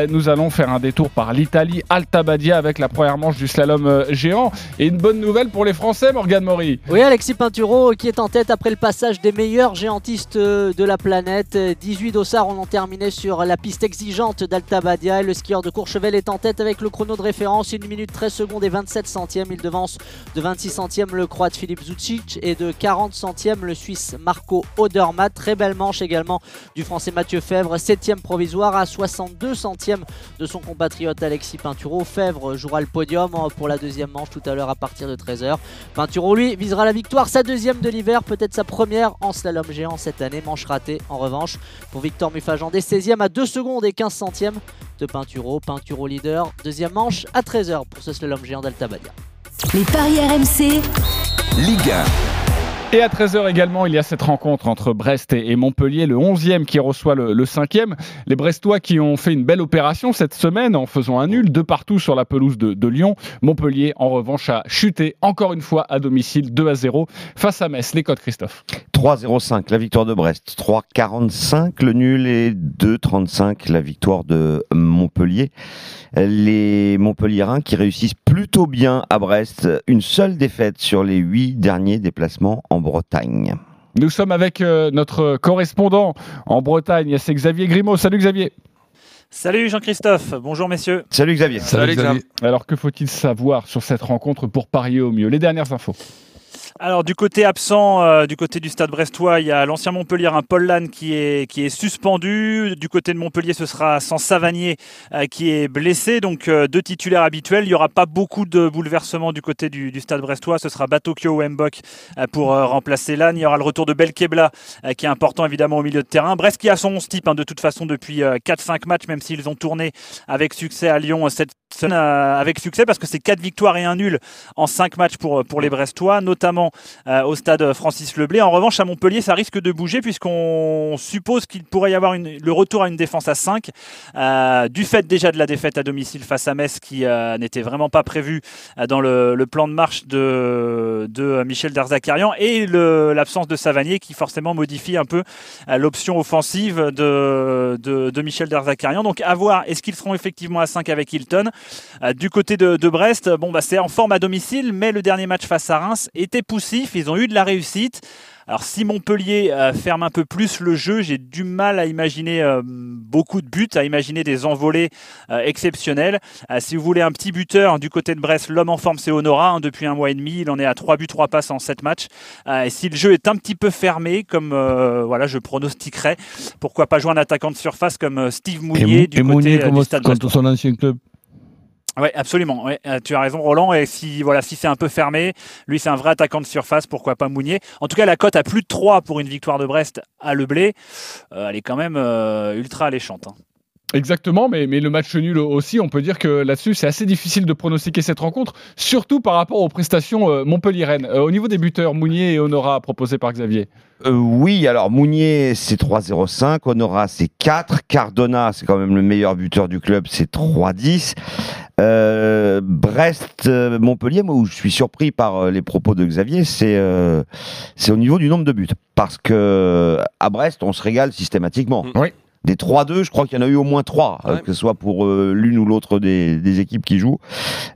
nous allons faire un détour par l'Italie, Alta Badia avec la première manche du slalom géant. Et une bonne nouvelle pour les Français, Morgane Maury. Oui, Alexis Pinturo qui est en tête après le passage des meilleurs géantistes euh, de la planète. 18 dossards en ont terminé sur la piste exigeante d'Alta Badia. Et le skieur de Courchevel est en tête avec le chrono de référence 1 minute 13 secondes et 27 centièmes. Il devance de 26 centièmes le croate Philippe Zucic et de 40 centièmes le Suisse Marco Odermatt. Très belle manche également du Français Mathieu Fèvre, 7 provisoire à 62 centièmes de son compatriote Alexis Pinturo. Fèvre jouera le podium pour la deuxième manche tout à l'heure à partir de 13h. Pinturo, lui, visera la victoire, sa deuxième de l'hiver, peut-être sa première en slalom géant cette année. Manche ratée en revanche pour Victor Mufagandé, 16e à 2 secondes et 15 centièmes de Pinturo. Pinturo leader, deuxième manche à 13h pour ce slalom géant d'Alta Badia. Les paris RMC. Ligue 1. Et à 13h également, il y a cette rencontre entre Brest et Montpellier, le 11e qui reçoit le, le 5e. Les Brestois qui ont fait une belle opération cette semaine en faisant un nul de partout sur la pelouse de, de Lyon. Montpellier, en revanche, a chuté encore une fois à domicile 2 à 0 face à Metz. Les codes, Christophe. 3-0-5 la victoire de Brest, 3-45 le nul et 2-35 la victoire de Montpellier. Les Montpelliérains qui réussissent plutôt bien à Brest, une seule défaite sur les huit derniers déplacements en Bretagne. Nous sommes avec euh, notre correspondant en Bretagne, c'est Xavier Grimaud. Salut Xavier. Salut Jean-Christophe, bonjour messieurs. Salut Xavier. Alors que faut-il savoir sur cette rencontre pour parier au mieux? Les dernières infos. Alors du côté absent, euh, du côté du stade brestois, il y a l'ancien Montpellier, Paul Lannes qui est, qui est suspendu. Du côté de Montpellier, ce sera sans Savanier euh, qui est blessé. Donc euh, deux titulaires habituels. Il n'y aura pas beaucoup de bouleversements du côté du, stade brestois. Ce sera Batokyo ou Mbok pour remplacer Lannes. Il y aura le retour de Belkebla qui est important évidemment au milieu de terrain. Brest qui a son 11 type hein, de toute façon depuis euh, 4-5 matchs, même s'ils ont tourné avec succès à Lyon cette semaine, avec succès parce que c'est 4 victoires et un nul en 5 matchs pour, pour les Brestois, notamment euh, au stade Francis Leblé. En revanche, à Montpellier, ça risque de bouger puisqu'on suppose qu'il pourrait y avoir le retour à une défense à 5, euh, du fait déjà de la défaite à domicile face à Metz qui euh, n'était vraiment pas prévu euh, dans le, plan de marche de, Michel Darzacarian et l'absence de Savanier qui forcément modifie un peu l'option offensive de, Michel Darzacarian. Donc à voir, est-ce qu'ils seront effectivement à 5 avec Hilton? Du côté de, de Brest, bon bah c'est en forme à domicile, mais le dernier match face à Reims était poussif, ils ont eu de la réussite. Alors si Montpellier euh, ferme un peu plus le jeu, j'ai du mal à imaginer euh, beaucoup de buts, à imaginer des envolées euh, exceptionnelles. Si vous voulez un petit buteur du côté de Brest, l'homme en forme c'est Honora, hein, depuis un mois et demi, il en est à 3 buts, 3 passes en 7 matchs. Et si le jeu est un petit peu fermé, comme euh, voilà, je pronostiquerais, pourquoi pas jouer un attaquant de surface comme Steve Mouillet et du et côté Mounier du Stade Brestois. son ancien club. Oui, absolument. Euh, tu as raison, Roland. Et si voilà, si c'est un peu fermé, lui, c'est un vrai attaquant de surface. Pourquoi pas Mounier En tout cas, la cote à plus de 3 pour une victoire de Brest à Le Blé, euh, elle est quand même euh, ultra alléchante. hein. Exactement, mais, mais le match nul aussi, on peut dire que là-dessus, c'est assez difficile de pronostiquer cette rencontre, surtout par rapport aux prestations euh, Montpellier-Rennes. Euh, au niveau des buteurs, Mounier et Honora, proposés par Xavier. Euh, oui, alors Mounier c'est 3-0-5, Honora c'est 4, Cardona c'est quand même le meilleur buteur du club, c'est 3-10. Euh, Brest, euh, Montpellier, moi où je suis surpris par euh, les propos de Xavier, c'est euh, c'est au niveau du nombre de buts. Parce que à Brest, on se régale systématiquement. Oui. Des 3-2, je crois qu'il y en a eu au moins 3, euh, que ce soit pour euh, l'une ou l'autre des, des équipes qui jouent.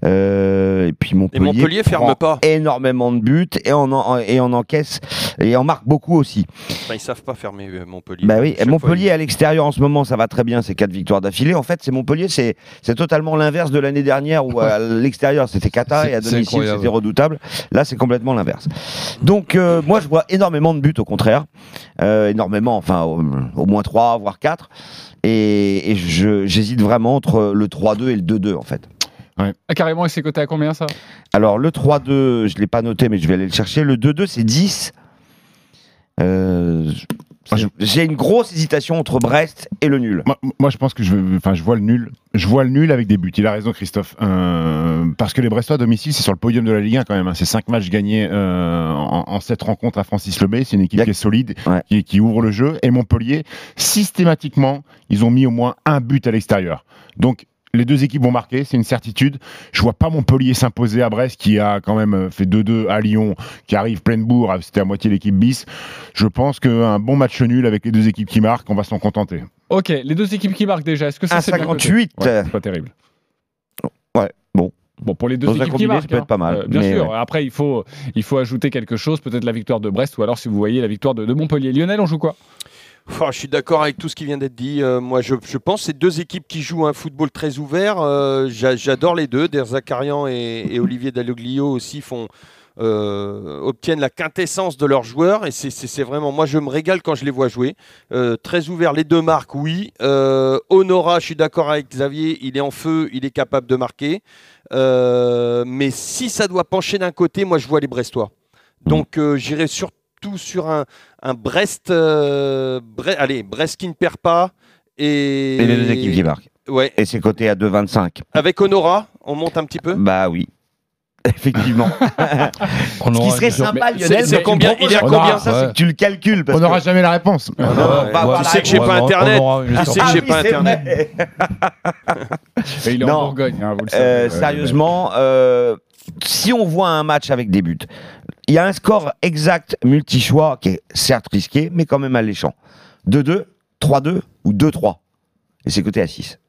Euh, et puis Montpellier, Montpellier ferme pas. énormément de buts et on en, et on encaisse et en marque beaucoup aussi. Enfin, ils savent pas fermer Montpellier. Bah oui, fois, Montpellier à l'extérieur en ce moment, ça va très bien, c'est quatre victoires d'affilée. En fait, c'est Montpellier, c'est c'est totalement l'inverse de l'année dernière où à l'extérieur c'était cata et à domicile c'était redoutable. Là, c'est complètement l'inverse. Donc euh, moi, je vois énormément de buts au contraire, Euh, énormément, enfin au, au moins trois, voire Et, j'hésite vraiment entre le 3-2 et le 2-2 en fait. Ah, carrément, et c'est coté à combien ça? Alors le 3-2, je ne l'ai pas noté, mais je vais aller le chercher. Le 2-2, c'est 10. Euh, C'est- J'ai une grosse hésitation entre Brest et le nul. Moi, moi, je pense que je, enfin, je vois le nul. Je vois le nul avec des buts. Il a raison, Christophe. Euh, parce que les Brestois à domicile, c'est sur le podium de la Ligue 1 quand même. hein. C'est 5 matchs gagnés euh, en, en 7 rencontres à Francis Lebay. C'est une équipe qui est solide, qui, qui ouvre le jeu. Et Montpellier, systématiquement, ils ont mis au moins un but à l'extérieur. Donc, les deux équipes vont marquer, c'est une certitude. Je vois pas Montpellier s'imposer à Brest, qui a quand même euh, fait 2-2 à Lyon, qui arrive pleine bourre, c'était à moitié l'équipe bis. Je pense qu'un bon match nul avec les deux équipes qui marquent, on va s'en contenter. Ok, les deux équipes qui marquent déjà, est-ce que ça c'est bien coté 1,58, Ouais, euh. C'est pas terrible. Ouais, bon. Bon, pour les deux Dans équipes qui marquent. ça peut être hein. pas mal, Euh, bien mais sûr. ouais. Après, il faut, il faut ajouter quelque chose, peut-être la victoire de Brest, ou alors si vous voyez la victoire de, de Montpellier. Lionel, on joue quoi? Je suis d'accord avec tout ce qui vient d'être dit. Euh, moi, je, pense que c'est deux équipes qui jouent un football très ouvert. Euh, j'a- J'adore les deux. Der Zakarian et, Olivier Dalloglio aussi font, euh, obtiennent la quintessence de leurs joueurs. Et c'est- vraiment, moi, je me régale quand je les vois jouer. Très ouvert, les deux marques, oui. Honora, je suis d'accord avec Xavier. Il est en feu, il est capable de marquer. Mais si ça doit pencher d'un côté, moi, je vois les Brestois. Donc, j'irai surtout sur un, un Brest, euh, Bre- allez, Brest qui ne perd pas et, Et les deux équipes qui marquent. Ouais. Et c'est coté à 2,25. Avec Honora, on monte un petit peu? Bah oui. Effectivement. Ce qui serait sympa, Mais Lionel, c'est- combien- il est à combien? Ça, Ouais. tu le calcules. parce On n'aura que- jamais la réponse. Non, non, on va avoir tu sais que j'ai pas internet. Tu sais que Ah j'ai pas internet. Et il est Non. en Bourgogne, hein, vous le savez. Euh, Euh, sérieusement, euh, si on voit un match avec des buts, il y a un score exact multi-choix qui est certes risqué, mais quand même alléchant. 2-2, 3-2 ou 2-3. Et c'est coté à 6.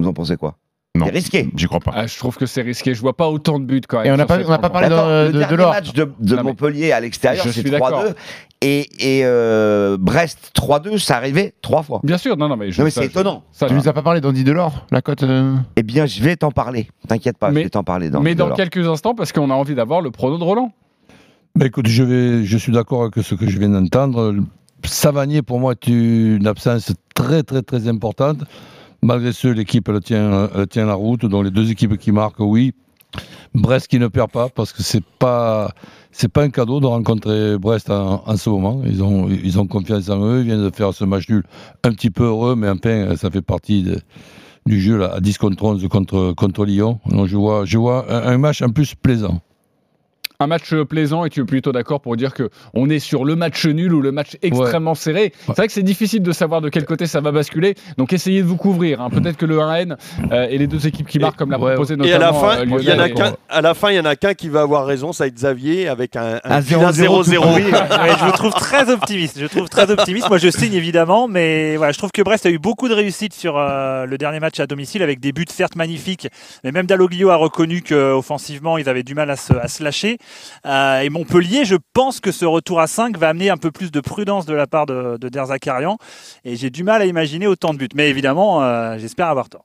Vous en pensez quoi? C'est risqué. J'y crois pas. Ah, je trouve que c'est risqué. Je vois pas autant de buts quand même. Et on n'a pas- on n'a pas parlé Attends, de- le de- l'or. match de, de Non, Montpellier à l'extérieur, Je c'est suis d'accord. 3-2. Et, et euh, Brest 3-2, ça arrivait trois fois. Bien sûr, non, non, mais, je- Non, mais c'est étonnant. ça, Tu nous as pas parlé d'Andy Delors, la cote euh Eh bien, je vais t'en parler. T'inquiète pas, je vais t'en parler dans Mais dans Delors. quelques instants, parce qu'on a envie d'avoir le prono de Roland. Bah, écoute, je, vais, je suis d'accord avec ce que je viens d'entendre. Savanier, pour moi, est une absence très, très, très importante. Malgré ce, l'équipe, elle tient, elle tient la route. Donc, les deux équipes qui marquent, oui. Brest qui ne perd pas, parce que c'est pas, pas un cadeau de rencontrer Brest en, ce moment. Ils ont, confiance en eux. Ils viennent de faire ce match nul un petit peu heureux, mais enfin, ça fait partie du jeu là, à 10 contre 11 contre, Lyon. Donc, je vois, je vois un match en plus plaisant. Un match euh, plaisant et tu es plutôt d'accord pour dire que on est sur le match nul ou le match extrêmement serré. C'est vrai que c'est difficile de savoir de quel côté ça va basculer. Donc essayez de vous couvrir. hein. Peut-être que le 1N euh, et les deux équipes qui marquent comme l'a proposé Et notamment à la fin, euh, il y en a qu'un. À la fin, il y en a qu'un qui va avoir raison, ça va être Xavier avec un, Un vilain 0-0 0-0. Oui, ouais, je trouve très optimiste. Je trouve très optimiste. Moi, je signe évidemment, mais voilà, je trouve que Brest a eu beaucoup de réussite sur euh, le dernier match à domicile avec des buts certes magnifiques, mais même Dalloglio a reconnu qu'offensivement, ils avaient du mal à se, à se lâcher. Euh, et Montpellier, je pense que ce retour à 5 va amener un peu plus de prudence de la part de, de Der Zakarian. Et j'ai du mal à imaginer autant de buts. Mais évidemment, euh, j'espère avoir tort.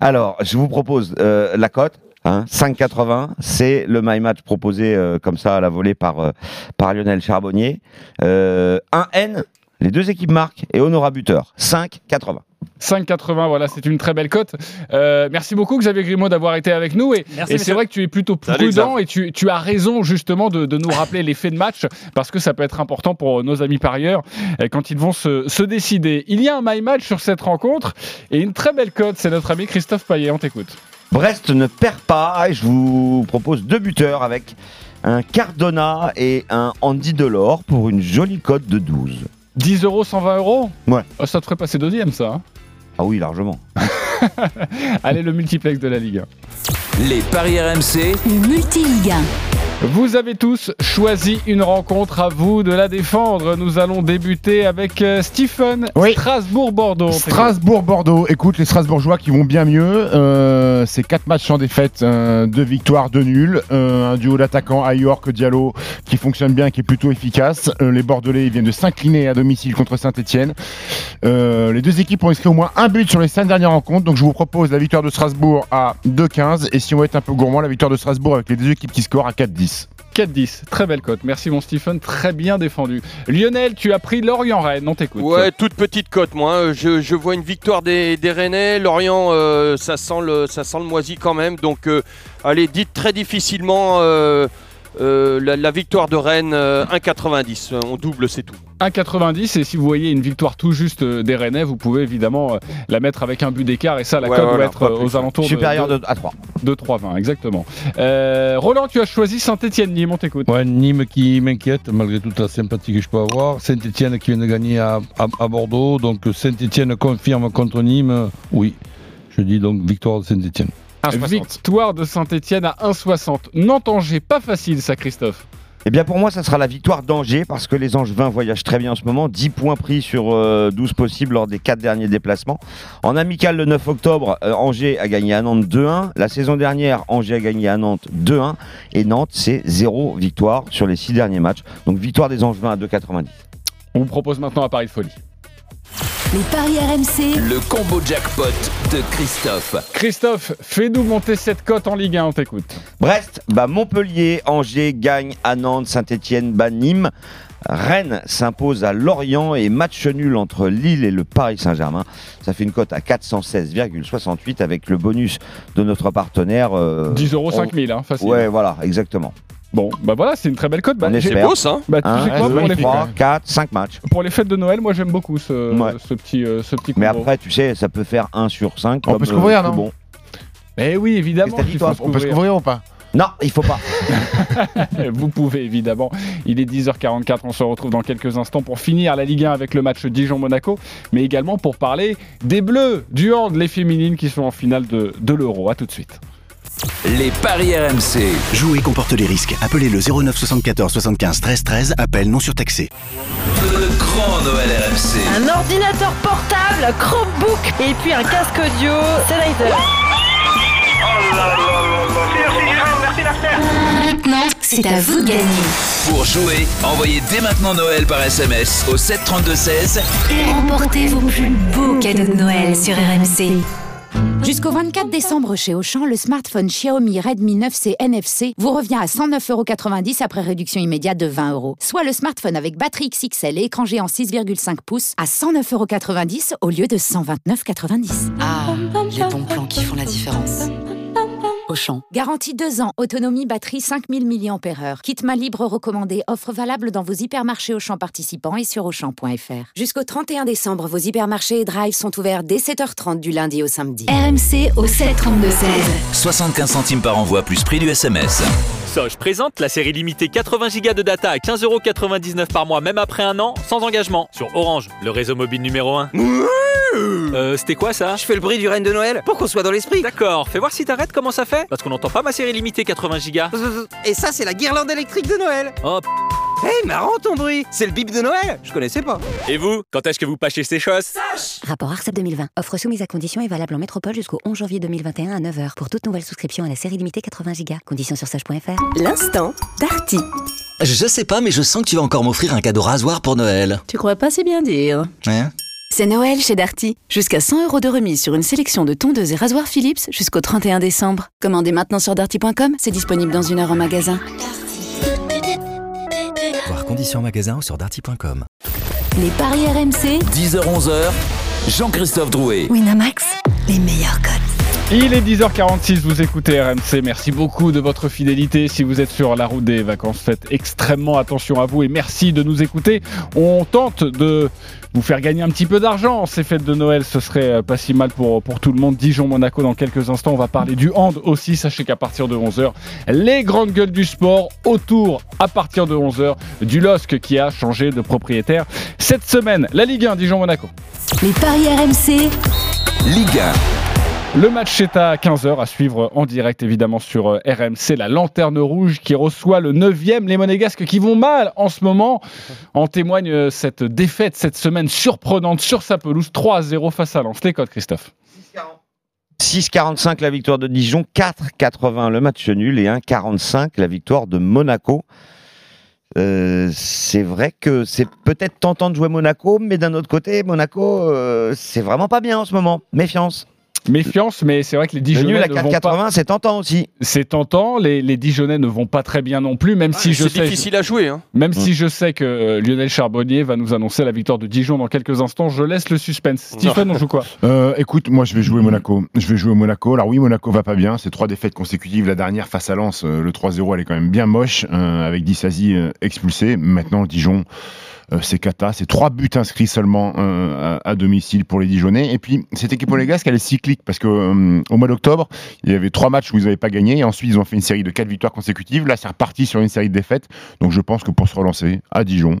Alors, je vous propose euh, la cote. Hein, 5,80, c'est le my match proposé comme ça à la volée par, par Lionel Charbonnier. Euh, 1N, les deux équipes marquent et Honora buteur. 5,80. 5,80, voilà, c'est une très belle cote. Euh, merci beaucoup Xavier Grimaud d'avoir été avec nous. Et, Merci, et c'est vrai que tu es plutôt prudent et tu, tu as raison justement de, de nous rappeler les faits de match parce que ça peut être important pour nos amis parieurs euh, quand ils vont se, se décider. Il y a un my match sur cette rencontre et une très belle cote, c'est notre ami Christophe Payet, on t'écoute. Brest ne perd pas et je vous propose deux buteurs avec un Cardona et un Andy Delors pour une jolie cote de 12. 10 euros, 120 euros Ouais. Oh, Ça te ferait passer deuxième ça. hein Ah oui, largement. Allez, le multiplex de la Ligue 1. Les paris RMC. Le multi-Ligue 1. Vous avez tous choisi une rencontre à vous de la défendre. Nous allons débuter avec euh, Stephen Strasbourg-Bordeaux. Strasbourg-Bordeaux. Écoute, les Strasbourgeois qui vont bien mieux. Euh, c'est 4 matchs sans défaite, euh, deux victoires, deux nuls. Euh, un duo d'attaquants à York Diallo qui fonctionne bien, qui est plutôt efficace. Euh, les Bordelais ils viennent de s'incliner à domicile contre Saint-Etienne. les deux équipes ont inscrit au moins un but sur les cinq dernières rencontres. Donc je vous propose la victoire de Strasbourg à 2-15. Et si on veut être un peu gourmand, la victoire de Strasbourg avec les deux équipes qui scorent à 4-10. 4-10, très belle cote. Merci mon Stephen, très bien défendu. Lionel, tu as pris Lorient-Rennes, on t'écoute. Ouais, toute petite cote, moi. hein. Je, vois une victoire des, des Rennais. Lorient, euh, ça, sent le, ça moisi quand même. Donc, euh, allez, dites très difficilement euh, euh, la, la victoire de Rennes, euh, 1,90. On double, c'est tout. 1,90 et si vous voyez une victoire tout juste euh, des Rennais, vous pouvez évidemment euh, la mettre avec un but d'écart et ça, la Ouais, cote doit être euh, aux alentours Supérieur de, de- à 3. de 3,20, exactement. Euh, Roland, tu as choisi Saint-Etienne, Nîmes, on t'écoute. Ouais, Nîmes qui m'inquiète malgré toute la sympathie que je peux avoir. Saint-Etienne qui vient de gagner à, à- à Bordeaux. Donc Saint-Etienne confirme contre Nîmes. euh, Oui, je dis donc victoire de Saint-Etienne. Victoire de Saint-Etienne à 1,60. Nantes-Angers, pas facile ça, Christophe. Eh bien pour moi, ça sera la victoire d'Angers parce que les Angevins voyagent très bien en ce moment. 10 points pris sur euh, 12 possibles lors des 4 derniers déplacements. En amical le 9 octobre, euh, Angers a gagné à Nantes 2-1. La saison dernière, Angers a gagné à Nantes 2-1. Et Nantes, c'est 0 victoire sur les 6 derniers matchs. Donc victoire des Angevins à 2,90. On vous propose maintenant un pari de folie. Les paris RMC, Le combo jackpot de Christophe. Christophe, fais-nous monter cette cote en Ligue 1, on t'écoute. Brest, bah Montpellier, Angers gagne à Nantes, Saint-Etienne bat Nîmes. Rennes s'impose à Lorient et match nul entre Lille et le Paris Saint-Germain. Ça fait une cote à 416,68 avec le bonus de notre partenaire. euh, 10 euros on- 5000, hein, facile. Ouais, voilà, exactement. Bon, bah voilà, c'est une très belle cote. Bah, On j'ai- espère. Bah, tu sais quoi, pour, les, 3, 4, 5 matchs. pour les fêtes de Noël, moi j'aime beaucoup ce, Ouais. ce petit, euh, ce petit Mais après, tu sais, ça peut faire 1 sur 5. On peut se couvrir, non bon. Mais oui, évidemment. Dit, toi faut On peut se couvrir ou pas Non, il faut pas. Vous pouvez évidemment. Il est 10h44, on se retrouve dans quelques instants pour finir la Ligue 1 avec le match Dijon-Monaco, mais également pour parler des Bleus, du hand, les féminines qui sont en finale de, de l'Euro. A tout de suite. Les paris RMC. Jouer comporte les risques. Appelez le 09 74 75 13 13. Appel non surtaxé. Le grand Noël RMC. Un ordinateur portable, un Chromebook et puis un casque audio Sennheiser. maintenant, c'est à vous de gagner. Pour jouer, envoyez dès maintenant Noël par SMS au 732-16 Et remportez vos plus beaux cadeaux de Noël sur RMC. Jusqu'au 24 décembre chez Auchan, le smartphone Xiaomi Redmi 9C NFC vous revient à 109,90€ après réduction immédiate de 20 euros. Soit le smartphone avec batterie XXL et écran géant 6,5 pouces à 109,90€ au lieu de 129,90€. Ah, les bons plans qui font la différence. Auchan. Garantie 2 ans, autonomie batterie 5000 mAh. Kit main libre recommandé, offre valable dans vos hypermarchés Auchan participants et sur Auchan.fr. Jusqu'au 31 décembre, vos hypermarchés et drive sont ouverts dès 7h30 du lundi au samedi. RMC au 732 16. 75 centimes par envoi plus prix du SMS. Soch présente la série limitée 80 Go de data à 15,99€ par mois, même après un an, sans engagement. Sur Orange, le réseau mobile numéro 1. Euh, c'était quoi ça Je fais le bruit du reine de Noël pour qu'on soit dans l'esprit. D'accord, fais voir si t'arrêtes comment ça fait. Parce qu'on n'entend pas ma série limitée 80 Go. Et ça, c'est la guirlande électrique de Noël. Oh, Hé, marrant ton bruit. C'est le bip de Noël. Je connaissais pas. Et vous, quand est-ce que vous pâchez ces choses Rapport ARCEP 2020. Offre soumise à condition et valable en métropole jusqu'au 11 janvier 2021 à 9h pour toute nouvelle souscription à la série limitée 80 Go. Conditions sur sage.fr. L'instant Darty. Je sais pas, mais je sens que tu vas encore m'offrir un cadeau rasoir pour Noël. Tu crois pas si bien dire Hein C'est Noël chez Darty. Jusqu'à 100 euros de remise sur une sélection de tondeuses et rasoirs Philips jusqu'au 31 décembre. Commandez maintenant sur darty.com, c'est disponible dans une heure en magasin. Voir conditions magasin ou sur darty.com. Les paris RMC, 10h-11h, Jean-Christophe Drouet. Winamax, les meilleurs codes. Il est 10h46, vous écoutez RMC. Merci beaucoup de votre fidélité. Si vous êtes sur la route des vacances, faites extrêmement attention à vous et merci de nous écouter. On tente de vous faire gagner un petit peu d'argent. Ces fêtes de Noël, ce serait euh, pas si mal pour, pour tout le monde. Dijon-Monaco, dans quelques instants, on va parler du hand aussi. Sachez qu'à partir de 11h, les grandes gueules du sport autour, à partir de 11h, du LOSC qui a changé de propriétaire. Cette semaine, la Ligue 1, Dijon-Monaco. Les paris RMC, Ligue 1. Le match est à 15h à suivre en direct évidemment sur euh, RMC, la lanterne rouge qui reçoit le 9e, les monégasques qui vont mal en ce moment. En témoigne euh, cette défaite cette semaine surprenante sur sa pelouse 3-0 face à Lens. Les codes Christophe 6,45 la victoire de Dijon, 4,80 le match nul et 1,45 la victoire de Monaco. Euh, c'est vrai que c'est peut-être tentant de jouer Monaco, mais d'un autre côté, Monaco, c'est vraiment pas bien en ce moment. Méfiance. Méfiance, mais c'est vrai que les Le Dijonais nul à ne vont 4,80, pas. c'est tentant aussi. C'est tentant. Les, les Dijonais ne vont pas très bien non plus, même si je Ah, c'est sais. difficile à jouer. Hein. Même si je sais que euh, Lionel Charbonnier va nous annoncer la victoire de Dijon dans quelques instants, je laisse le suspense. Stephen, on joue quoi? Euh, écoute, moi je vais jouer Monaco. Je vais jouer Monaco. Alors oui, Monaco va pas bien. C'est trois défaites consécutives. La dernière face à Lens, euh, le 3-0, elle est quand même bien moche, euh, avec Dissasi euh, expulsé. Maintenant, Dijon, c'est cata. C'est trois buts inscrits seulement euh, à, à domicile pour les Dijonais. Et puis cette équipe monégasque, elle est cyclique parce que euh, au mois d'octobre, il y avait trois matchs où ils n'avaient pas gagné. Et ensuite, ils ont fait une série de quatre victoires consécutives. Là, c'est reparti sur une série de défaites. Donc je pense que pour se relancer à Dijon,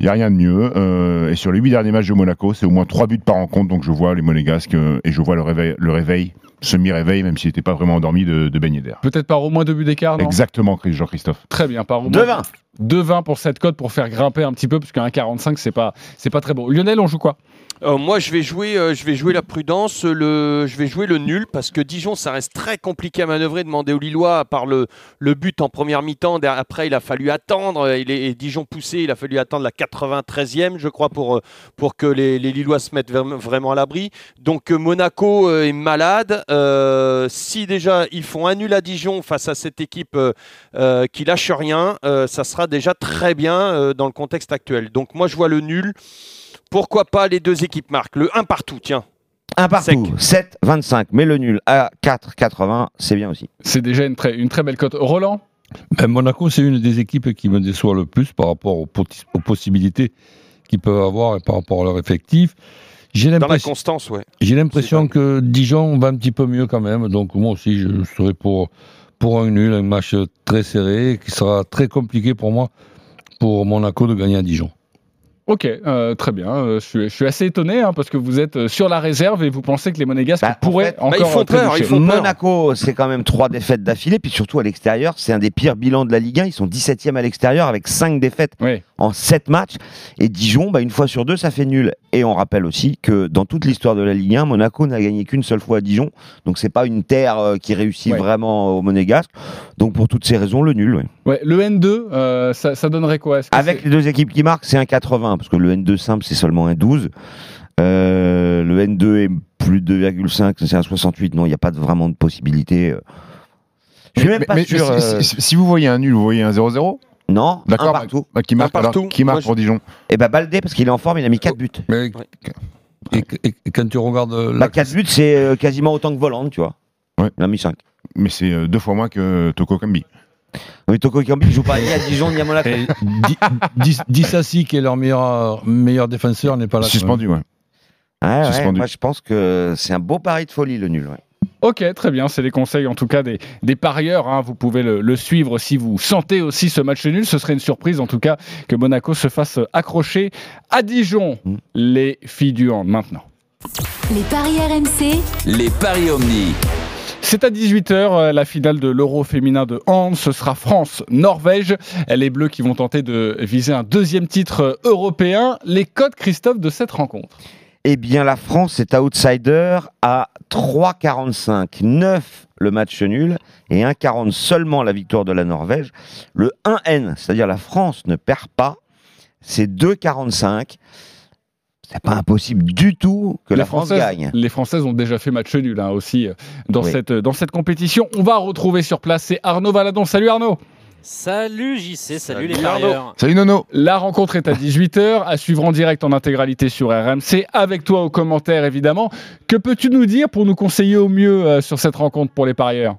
il n'y a rien de mieux. Euh, et sur les huit derniers matchs de Monaco, c'est au moins trois buts par rencontre. Donc je vois les Monégasques euh, et je vois le réveil, le réveil semi-réveil, même s'il n'était pas vraiment endormi de, de baigner d'air. Peut-être par au moins deux buts d'écart, non? Exactement, Chris- Jean-Christophe. Très bien, par au moins 2,20. 2,20 pour cette cote pour faire grimper un petit peu, parce qu'un 45 c'est pas c'est pas très beau. Lionel, on joue quoi? Euh, moi, je vais jouer, euh, je vais jouer la prudence, je vais jouer le nul parce que Dijon, ça reste très compliqué à manœuvrer. Demander aux Lillois, à part le, le but en première mi-temps, après il a fallu attendre. Il est, et Dijon poussé, il a fallu attendre la 93e, je crois, pour, euh, pour que les, Lillois se mettent vraiment à l'abri. Donc euh, Monaco euh, est malade. Euh, si déjà ils font un nul à Dijon face à cette équipe euh, euh, qui lâche rien, euh, ça sera déjà très bien euh, dans le contexte actuel. Donc moi, je vois le nul. Pourquoi pas les deux équipes marquent Le 1 partout, tiens. Un partout, 7, 25. Mais le nul à 4, 80, c'est bien aussi. C'est déjà une très, une très belle cote. Roland? Ben, Monaco, c'est une des équipes qui me déçoit le plus par rapport aux, possibilités qu'ils peuvent avoir et par rapport à leur effectif. J'ai Dans la l'impression, constance, ouais. j'ai l'impression que Dijon va un petit peu mieux quand même. Donc moi aussi, je serai pour, pour un nul, un match très serré qui sera très compliqué pour moi, pour Monaco de gagner à Dijon. Ok, euh, très bien. Euh, je, suis, je suis assez étonné hein, parce que vous êtes euh, sur la réserve et vous pensez que les Monégasques pourraient encore euh, trébucher. Monaco, c'est quand même trois défaites d'affilée, puis surtout à l'extérieur, c'est un des pires bilans de la Ligue 1. Ils sont 17e à l'extérieur avec 5 défaites en 7 matchs. Et Dijon, bah, une fois sur deux, ça fait nul. Et on rappelle aussi que dans toute l'histoire de la Ligue 1, Monaco n'a gagné qu'une seule fois à Dijon. Donc c'est pas une terre euh, qui réussit Ouais. vraiment au Monégasque. Donc pour toutes ces raisons, le nul. ouais. Ouais, le N2, euh, ça, ça donnerait quoi? Est-ce que Avec les deux équipes qui marquent, c'est un 80, parce que le N2 simple, c'est seulement un 12. Euh, le N2 est plus de 2,5, c'est un 68. Non, il n'y a pas de- vraiment de possibilité. euh. Je suis Mais- même pas mais sûr. si- euh, si, si vous voyez un nul, vous voyez un 0-0 Non, D'accord, un bah- partout. bah, qui marque Un alors partout. Qui marque Moi, pour Dijon Et bah Baldé, parce qu'il est en forme, il a mis 4 buts. Mais, et, et- et quand tu regardes euh, Bah, 4 buts, c'est quasiment autant que Voland, tu vois. Il a mis 5. Mais c'est deux fois moins que Toko Kambi. Oui, Toko Kambi joue pas ni à Dijon ni à Monaco. Et Di- Di- Dissassi, qui est leur meilleur, meilleur défenseur, n'est pas là. Suspendu, ouais. Ouais, ouais, Suspendu. moi, je pense que c'est un beau pari de folie, le nul. ouais. Ok, très bien. C'est les conseils en tout cas des, des parieurs. hein. Vous pouvez le, le suivre si vous sentez aussi ce match nul. Ce serait une surprise en tout cas que Monaco se fasse accrocher à Dijon. Mm. Les filles du hand maintenant. Les paris RMC, Les paris Omni. C'est à 18h, la finale de l'Euro féminin de hand. Ce sera France-Norvège. Les Bleus qui vont tenter de viser un deuxième titre européen. Les codes, Christophe, de cette rencontre Eh bien, la France est outsider à 3,45. 9 le match nul et 1,40 seulement la victoire de la Norvège. Le 1N, c'est-à-dire la France ne perd pas, c'est 2,45. C'est pas impossible du tout que la France Françaises, gagne. Les Françaises ont déjà fait match nul hein, aussi euh, dans, Oui. cette, dans cette compétition. On va retrouver sur place, c'est Arnaud Valadon. Salut Arnaud Salut JC, salut, les Arnaud. parieurs. Salut Nono La rencontre est à 18h, à suivre en direct en intégralité sur RMC, avec toi aux commentaires évidemment. Que peux-tu nous dire pour nous conseiller au mieux euh, sur cette rencontre pour les parieurs?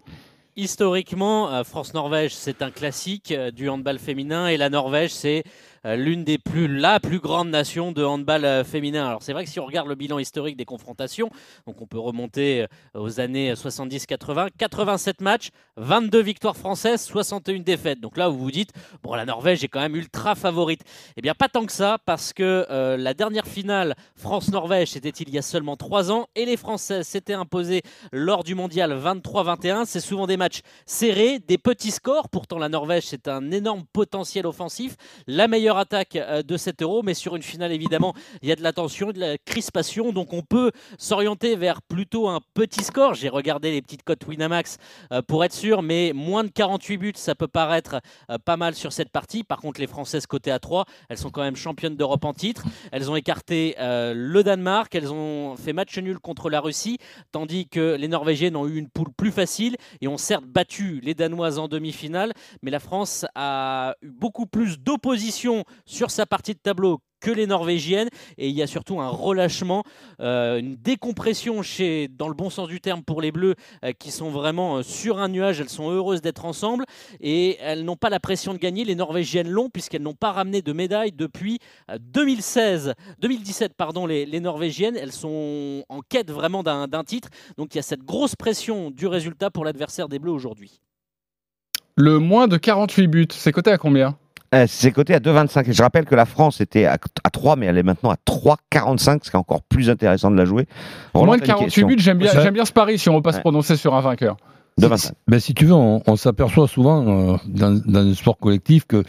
Historiquement, euh, France-Norvège, c'est un classique euh, du handball féminin et la Norvège, c'est l'une des plus, la plus grande nation de handball euh, féminin. Alors c'est vrai que si on regarde le bilan historique des confrontations, donc on peut remonter euh, aux années 70-80, 87 matchs, 22 victoires françaises, 61 défaites. Donc là, vous vous dites, bon, la Norvège est quand même ultra favorite. Eh bien, pas tant que ça, parce que euh, la dernière finale France-Norvège, c'était il y a seulement 3 ans, et les Françaises s'étaient imposées lors du mondial 23-21. C'est souvent des matchs serrés, des petits scores. Pourtant, la Norvège, c'est un énorme potentiel offensif. La meilleure meilleure attaque euh, de cet euro, mais sur une finale, évidemment, il y a de la tension, de la crispation, donc on peut s'orienter vers plutôt un petit score. J'ai regardé les petites cotes Winamax euh, pour être sûr, mais moins de 48 buts, ça peut paraître euh, pas mal sur cette partie. Par contre, les Françaises cotées à 3, elles sont quand même championnes d'Europe en titre. Elles ont écarté le Danemark, elles ont fait match nul contre la Russie, tandis que les Norvégiennes ont eu une poule plus facile et ont certes battu les Danoises en demi-finale, mais la France a eu beaucoup plus d'opposition sur sa partie de tableau que les Norvégiennes. Et il y a surtout un relâchement, euh, une décompression chez, dans le bon sens du terme pour les Bleus euh, qui sont vraiment euh, sur un nuage, elles sont heureuses d'être ensemble. Et elles n'ont pas la pression de gagner, les Norvégiennes l'ont puisqu'elles n'ont pas ramené de médaille depuis euh, 2016, 2017 pardon, les, les Norvégiennes, elles sont en quête vraiment d'un titre, donc il y a cette grosse pression du résultat pour l'adversaire des Bleus aujourd'hui. Le moins de 48 buts, c'est coté à combien? Euh, C'est coté à 2,25. Et je rappelle que la France était à, à 3, mais elle est maintenant à 3,45, ce qui est encore plus intéressant de la jouer. Roland, Moins de t'as une 48 question buts, j'aime bien, Ça- j'aime bien ce pari si on veut pas se Ouais. prononcer sur un vainqueur. 25. Ben, si tu veux, on, on s'aperçoit souvent euh, dans, dans le sport collectif que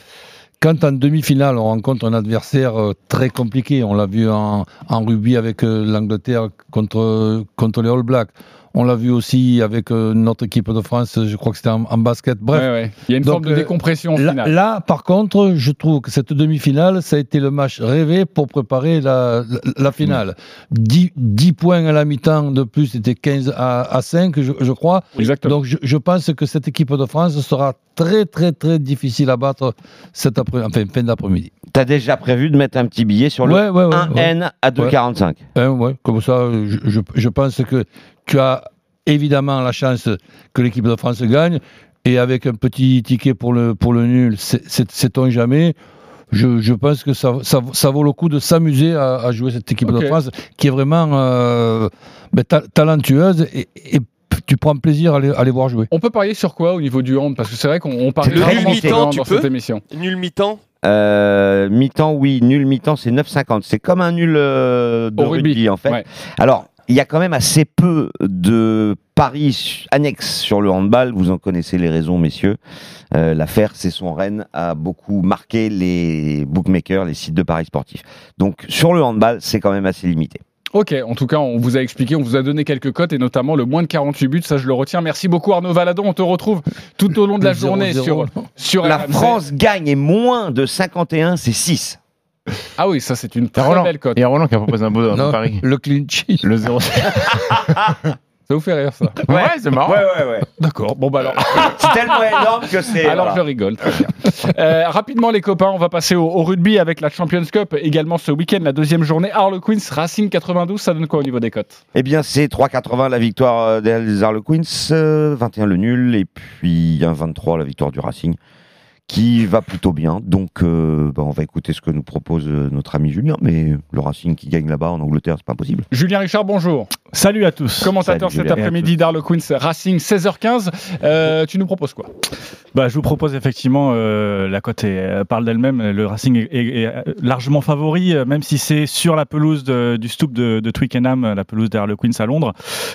quand en demi-finale on rencontre un adversaire euh, très compliqué, on l'a vu en, en rugby avec euh, l'Angleterre contre, contre les All Blacks, on l'a vu aussi avec euh, notre équipe de France, je crois que c'était en, en basket, bref. Ouais, ouais. Il y a une Donc, forme de euh, décompression Là, finale. là, par contre, je trouve que cette demi-finale, ça a été le match rêvé pour préparer la, la, la finale. 10, 10 points à la mi-temps de plus, c'était 15 à, à 5, je, je crois. Exactement. Donc, je, je pense que cette équipe de France sera très, très, très difficile à battre cet après, enfin, fin d'après-midi. T'as déjà prévu de mettre un petit billet sur le Ouais, ouais, ouais, 1N ouais. à 2,45. Hein, ouais, comme ça, je, je, je pense que tu as évidemment la chance que l'équipe de France gagne. Et avec un petit ticket pour le, pour le nul, sait-on jamais. Je, je pense que ça, ça, ça vaut le coup de s'amuser à, à jouer cette équipe de France qui est vraiment euh, ben, ta- talentueuse et, et tu prends plaisir à les, à les voir jouer. On peut parier sur quoi au niveau du hand? Parce que c'est vrai qu'on on parie Le nul mi-temps, dans peux cette émission. Nul mi-temps? Euh, mi-temps, oui. Nul mi-temps, c'est 9,50. C'est comme un nul euh, de rugby. rugby, en fait. Ouais. Alors, il y a quand même assez peu de paris annexes sur le handball. Vous en connaissez les raisons, messieurs. Euh, L'affaire, c'est son Rennes a beaucoup marqué les bookmakers, les sites de paris sportifs. Donc, sur le handball, c'est quand même assez limité. Ok, en tout cas, on vous a expliqué, on vous a donné quelques cotes et notamment le moins de 48 buts, ça je le retiens. Merci beaucoup Arnaud Valadon, on te retrouve tout au long de la Le 0-0, journée sur, La RMC. France gagne et moins de 51, c'est 6. Ah oui, ça c'est une Il y a très Roland, belle cote. il y a Roland qui a proposé un beau, un beau Non, pari. le sheet. Le 0 Ça vous fait rire ça Ouais, c'est marrant. Ouais, ouais, ouais. D'accord, bon bah alors, C'est tellement énorme que c'est. alors voilà. je rigole. très bien. Euh, rapidement les copains, on va passer au, au rugby avec la Champions Cup également ce week-end, la deuxième journée. Harlequins Racing 92, ça donne quoi au niveau des cotes? Eh bien, c'est 3,80 la victoire euh, des Harlequins, euh, 21 le nul, et puis 1,23 la victoire du Racing, qui va plutôt bien. Donc, euh, bah, on va écouter ce que nous propose euh, notre ami Julien, mais le Racing qui gagne là-bas en Angleterre, c'est pas impossible. Julien Richard, bonjour. Salut à tous. Commentateur Salut, cet après-midi d'Harlequins Racing 16h15. Euh, tu nous proposes quoi? Bah, je vous propose effectivement, euh, la cote euh, parle d'elle-même, le Racing est, est- est, largement favori, euh, même si c'est sur la pelouse de- du Stoop de, de Twickenham, la pelouse des Harlequins à Londres.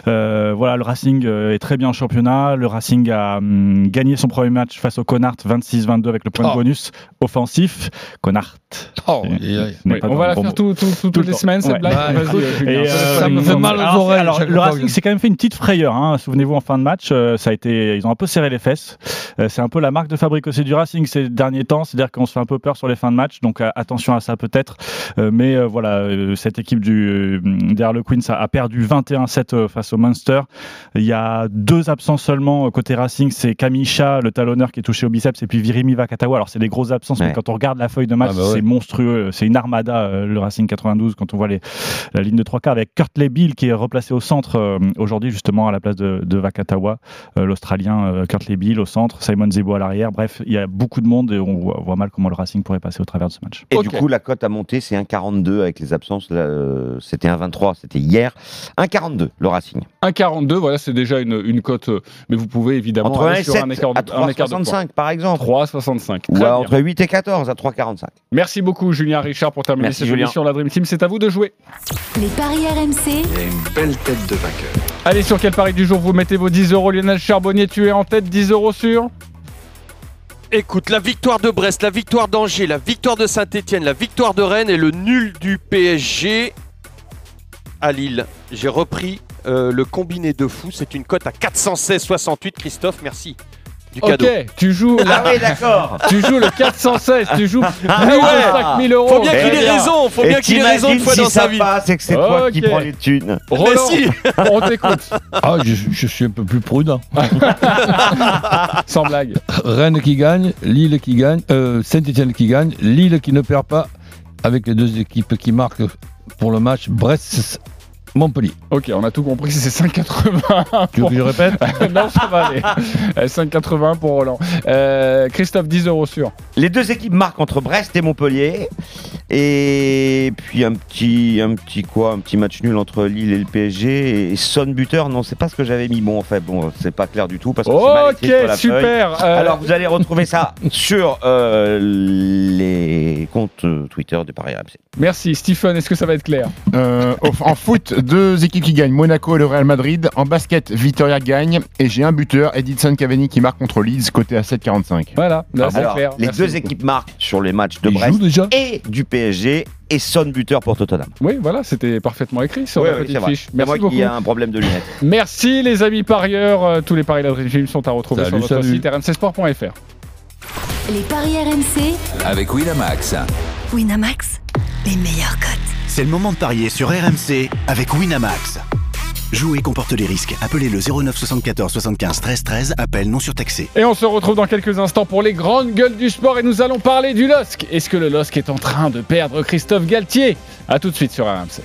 Euh, voilà, le Racing est très bien en championnat. Le Racing a hum, gagné son premier match face au Connacht 26-22 avec le point Oh. de bonus offensif. Connacht. Oh, Et- Oui, On va le la faire tout- tout- tout- Tout toutes le les semaines, cette Ouais. blague Bah, Vas-y, et, euh, Ça me fait mal aux oreilles alors, le Racing s'est quand même fait une petite frayeur. Hein. Souvenez-vous en fin de match, euh, ça a été, ils ont un peu serré les fesses. Euh, c'est un peu la marque de fabrique aussi du Racing ces derniers temps, c'est-à-dire qu'on se fait un peu peur sur les fins de match. Donc euh, attention à ça peut-être. Euh, mais euh, voilà, euh, cette équipe du euh, des Harlequins a, a perdu 21-7 euh, face au Munster. Il y a deux absences seulement côté Racing, c'est Kamisha, le talonneur qui est touché au biceps, et puis Virimi Vakatawa. Alors c'est des grosses absences, mais Ouais. quand on regarde la feuille de match, Ah bah ouais. c'est monstrueux. C'est une armada euh, le Racing 92 quand on voit les, la ligne de trois quarts avec Kurt Bill qui est replacé au centre euh, aujourd'hui justement à la place de, de Vakatawa, euh, l'Australien euh, Kurt Bill au centre, Simon Zebo à l'arrière. Bref, il y a beaucoup de monde et on voit, on voit mal comment le Racing pourrait passer au travers de ce match. Et du coup, la cote a monté, c'est 1,42 avec les absences. euh, C'était 1,23, c'était hier. 1,42 le Racing. 1,42, voilà, c'est déjà une, une cote, mais vous pouvez évidemment Entre 1 aller et sur 7 un écart, à un écart de points. 3,65 par exemple. 3,65. Ou entre 8 et 14 à 3,45. Merci beaucoup Julien Richard pour terminer cette Julien. émission La Dream Team. C'est à vous de jouer. Les paris RMC. Il y a une belle tête de vainqueur. Allez, sur quel pari du jour vous mettez vos 10 euros Lionel Charbonnier, tu es en tête, 10 euros sur? Écoute, la victoire de Brest, la victoire d'Angers, la victoire de Saint-Etienne, la victoire de Rennes et le nul du PSG à Lille. J'ai repris euh, le combiné de fou. C'est une cote à 416,68. Christophe, merci. Du Ok, tu joues. Ah oui, d'accord. Tu joues le 416, tu joues plus Ah de ouais. 5000 euros. Faut bien qu'il ait raison, faut bien qu'il ait raison une fois si dans sa vie. et que c'est toi qui prends les thunes. Roland, si. on t'écoute. Ah, je, je suis un peu plus prudent. Sans blague. Rennes qui gagne, Lille qui gagne, euh, Saint-Etienne qui gagne, Lille qui ne perd pas, avec les deux équipes qui marquent pour le match, Brest, Montpellier. Ok, on a tout compris, c'est 5,80. Tu veux que je répète Non, ça va aller. Euh, 5,80 pour Roland. Euh, Christophe, 10 euros sur. Les deux équipes marquent entre Brest et Montpellier. Et puis un petit, un petit quoi, un petit match nul entre Lille et le PSG. Et Son buteur, non, c'est pas ce que j'avais mis. Bon, en fait, bon, c'est pas clair du tout parce que mal Ok, sur la super. feuille. Euh, Alors vous allez retrouver ça sur euh, les comptes euh, Twitter de Paris RMC. Merci. Stephen, est-ce que ça va être clair? Euh, en foot, deux équipes qui gagnent, Monaco et le Real Madrid. En basket, Vitoria gagne. Et j'ai un buteur, Edinson Cavani, qui marque contre Leeds, côté à 7,45. Voilà, là, c'est Alors, clair. les Merci deux beaucoup. équipes marquent sur les matchs de Ils Brest déjà et du PSG. Et Son buteur pour Tottenham. Oui, voilà, c'était parfaitement écrit sur Oui, la oui, petite c'est vrai. fiche. C'est moi Merci qui ai un problème de lunettes. Merci les amis parieurs. Euh, Tous les paris de Dream Film sont à retrouver Salut, sur notre salut. site rmcsport.fr. Les paris RMC, Avec Winamax. Winamax, les meilleurs cotes. C'est le moment de parier sur RMC avec Winamax. Jouer comporte les risques. Appelez le 09 74 75 13 13. Appel non surtaxé. Et on se retrouve dans quelques instants pour les grandes gueules du sport et nous allons parler du LOSC. Est-ce que le LOSC est en train de perdre Christophe Galtier? A tout de suite sur RMC.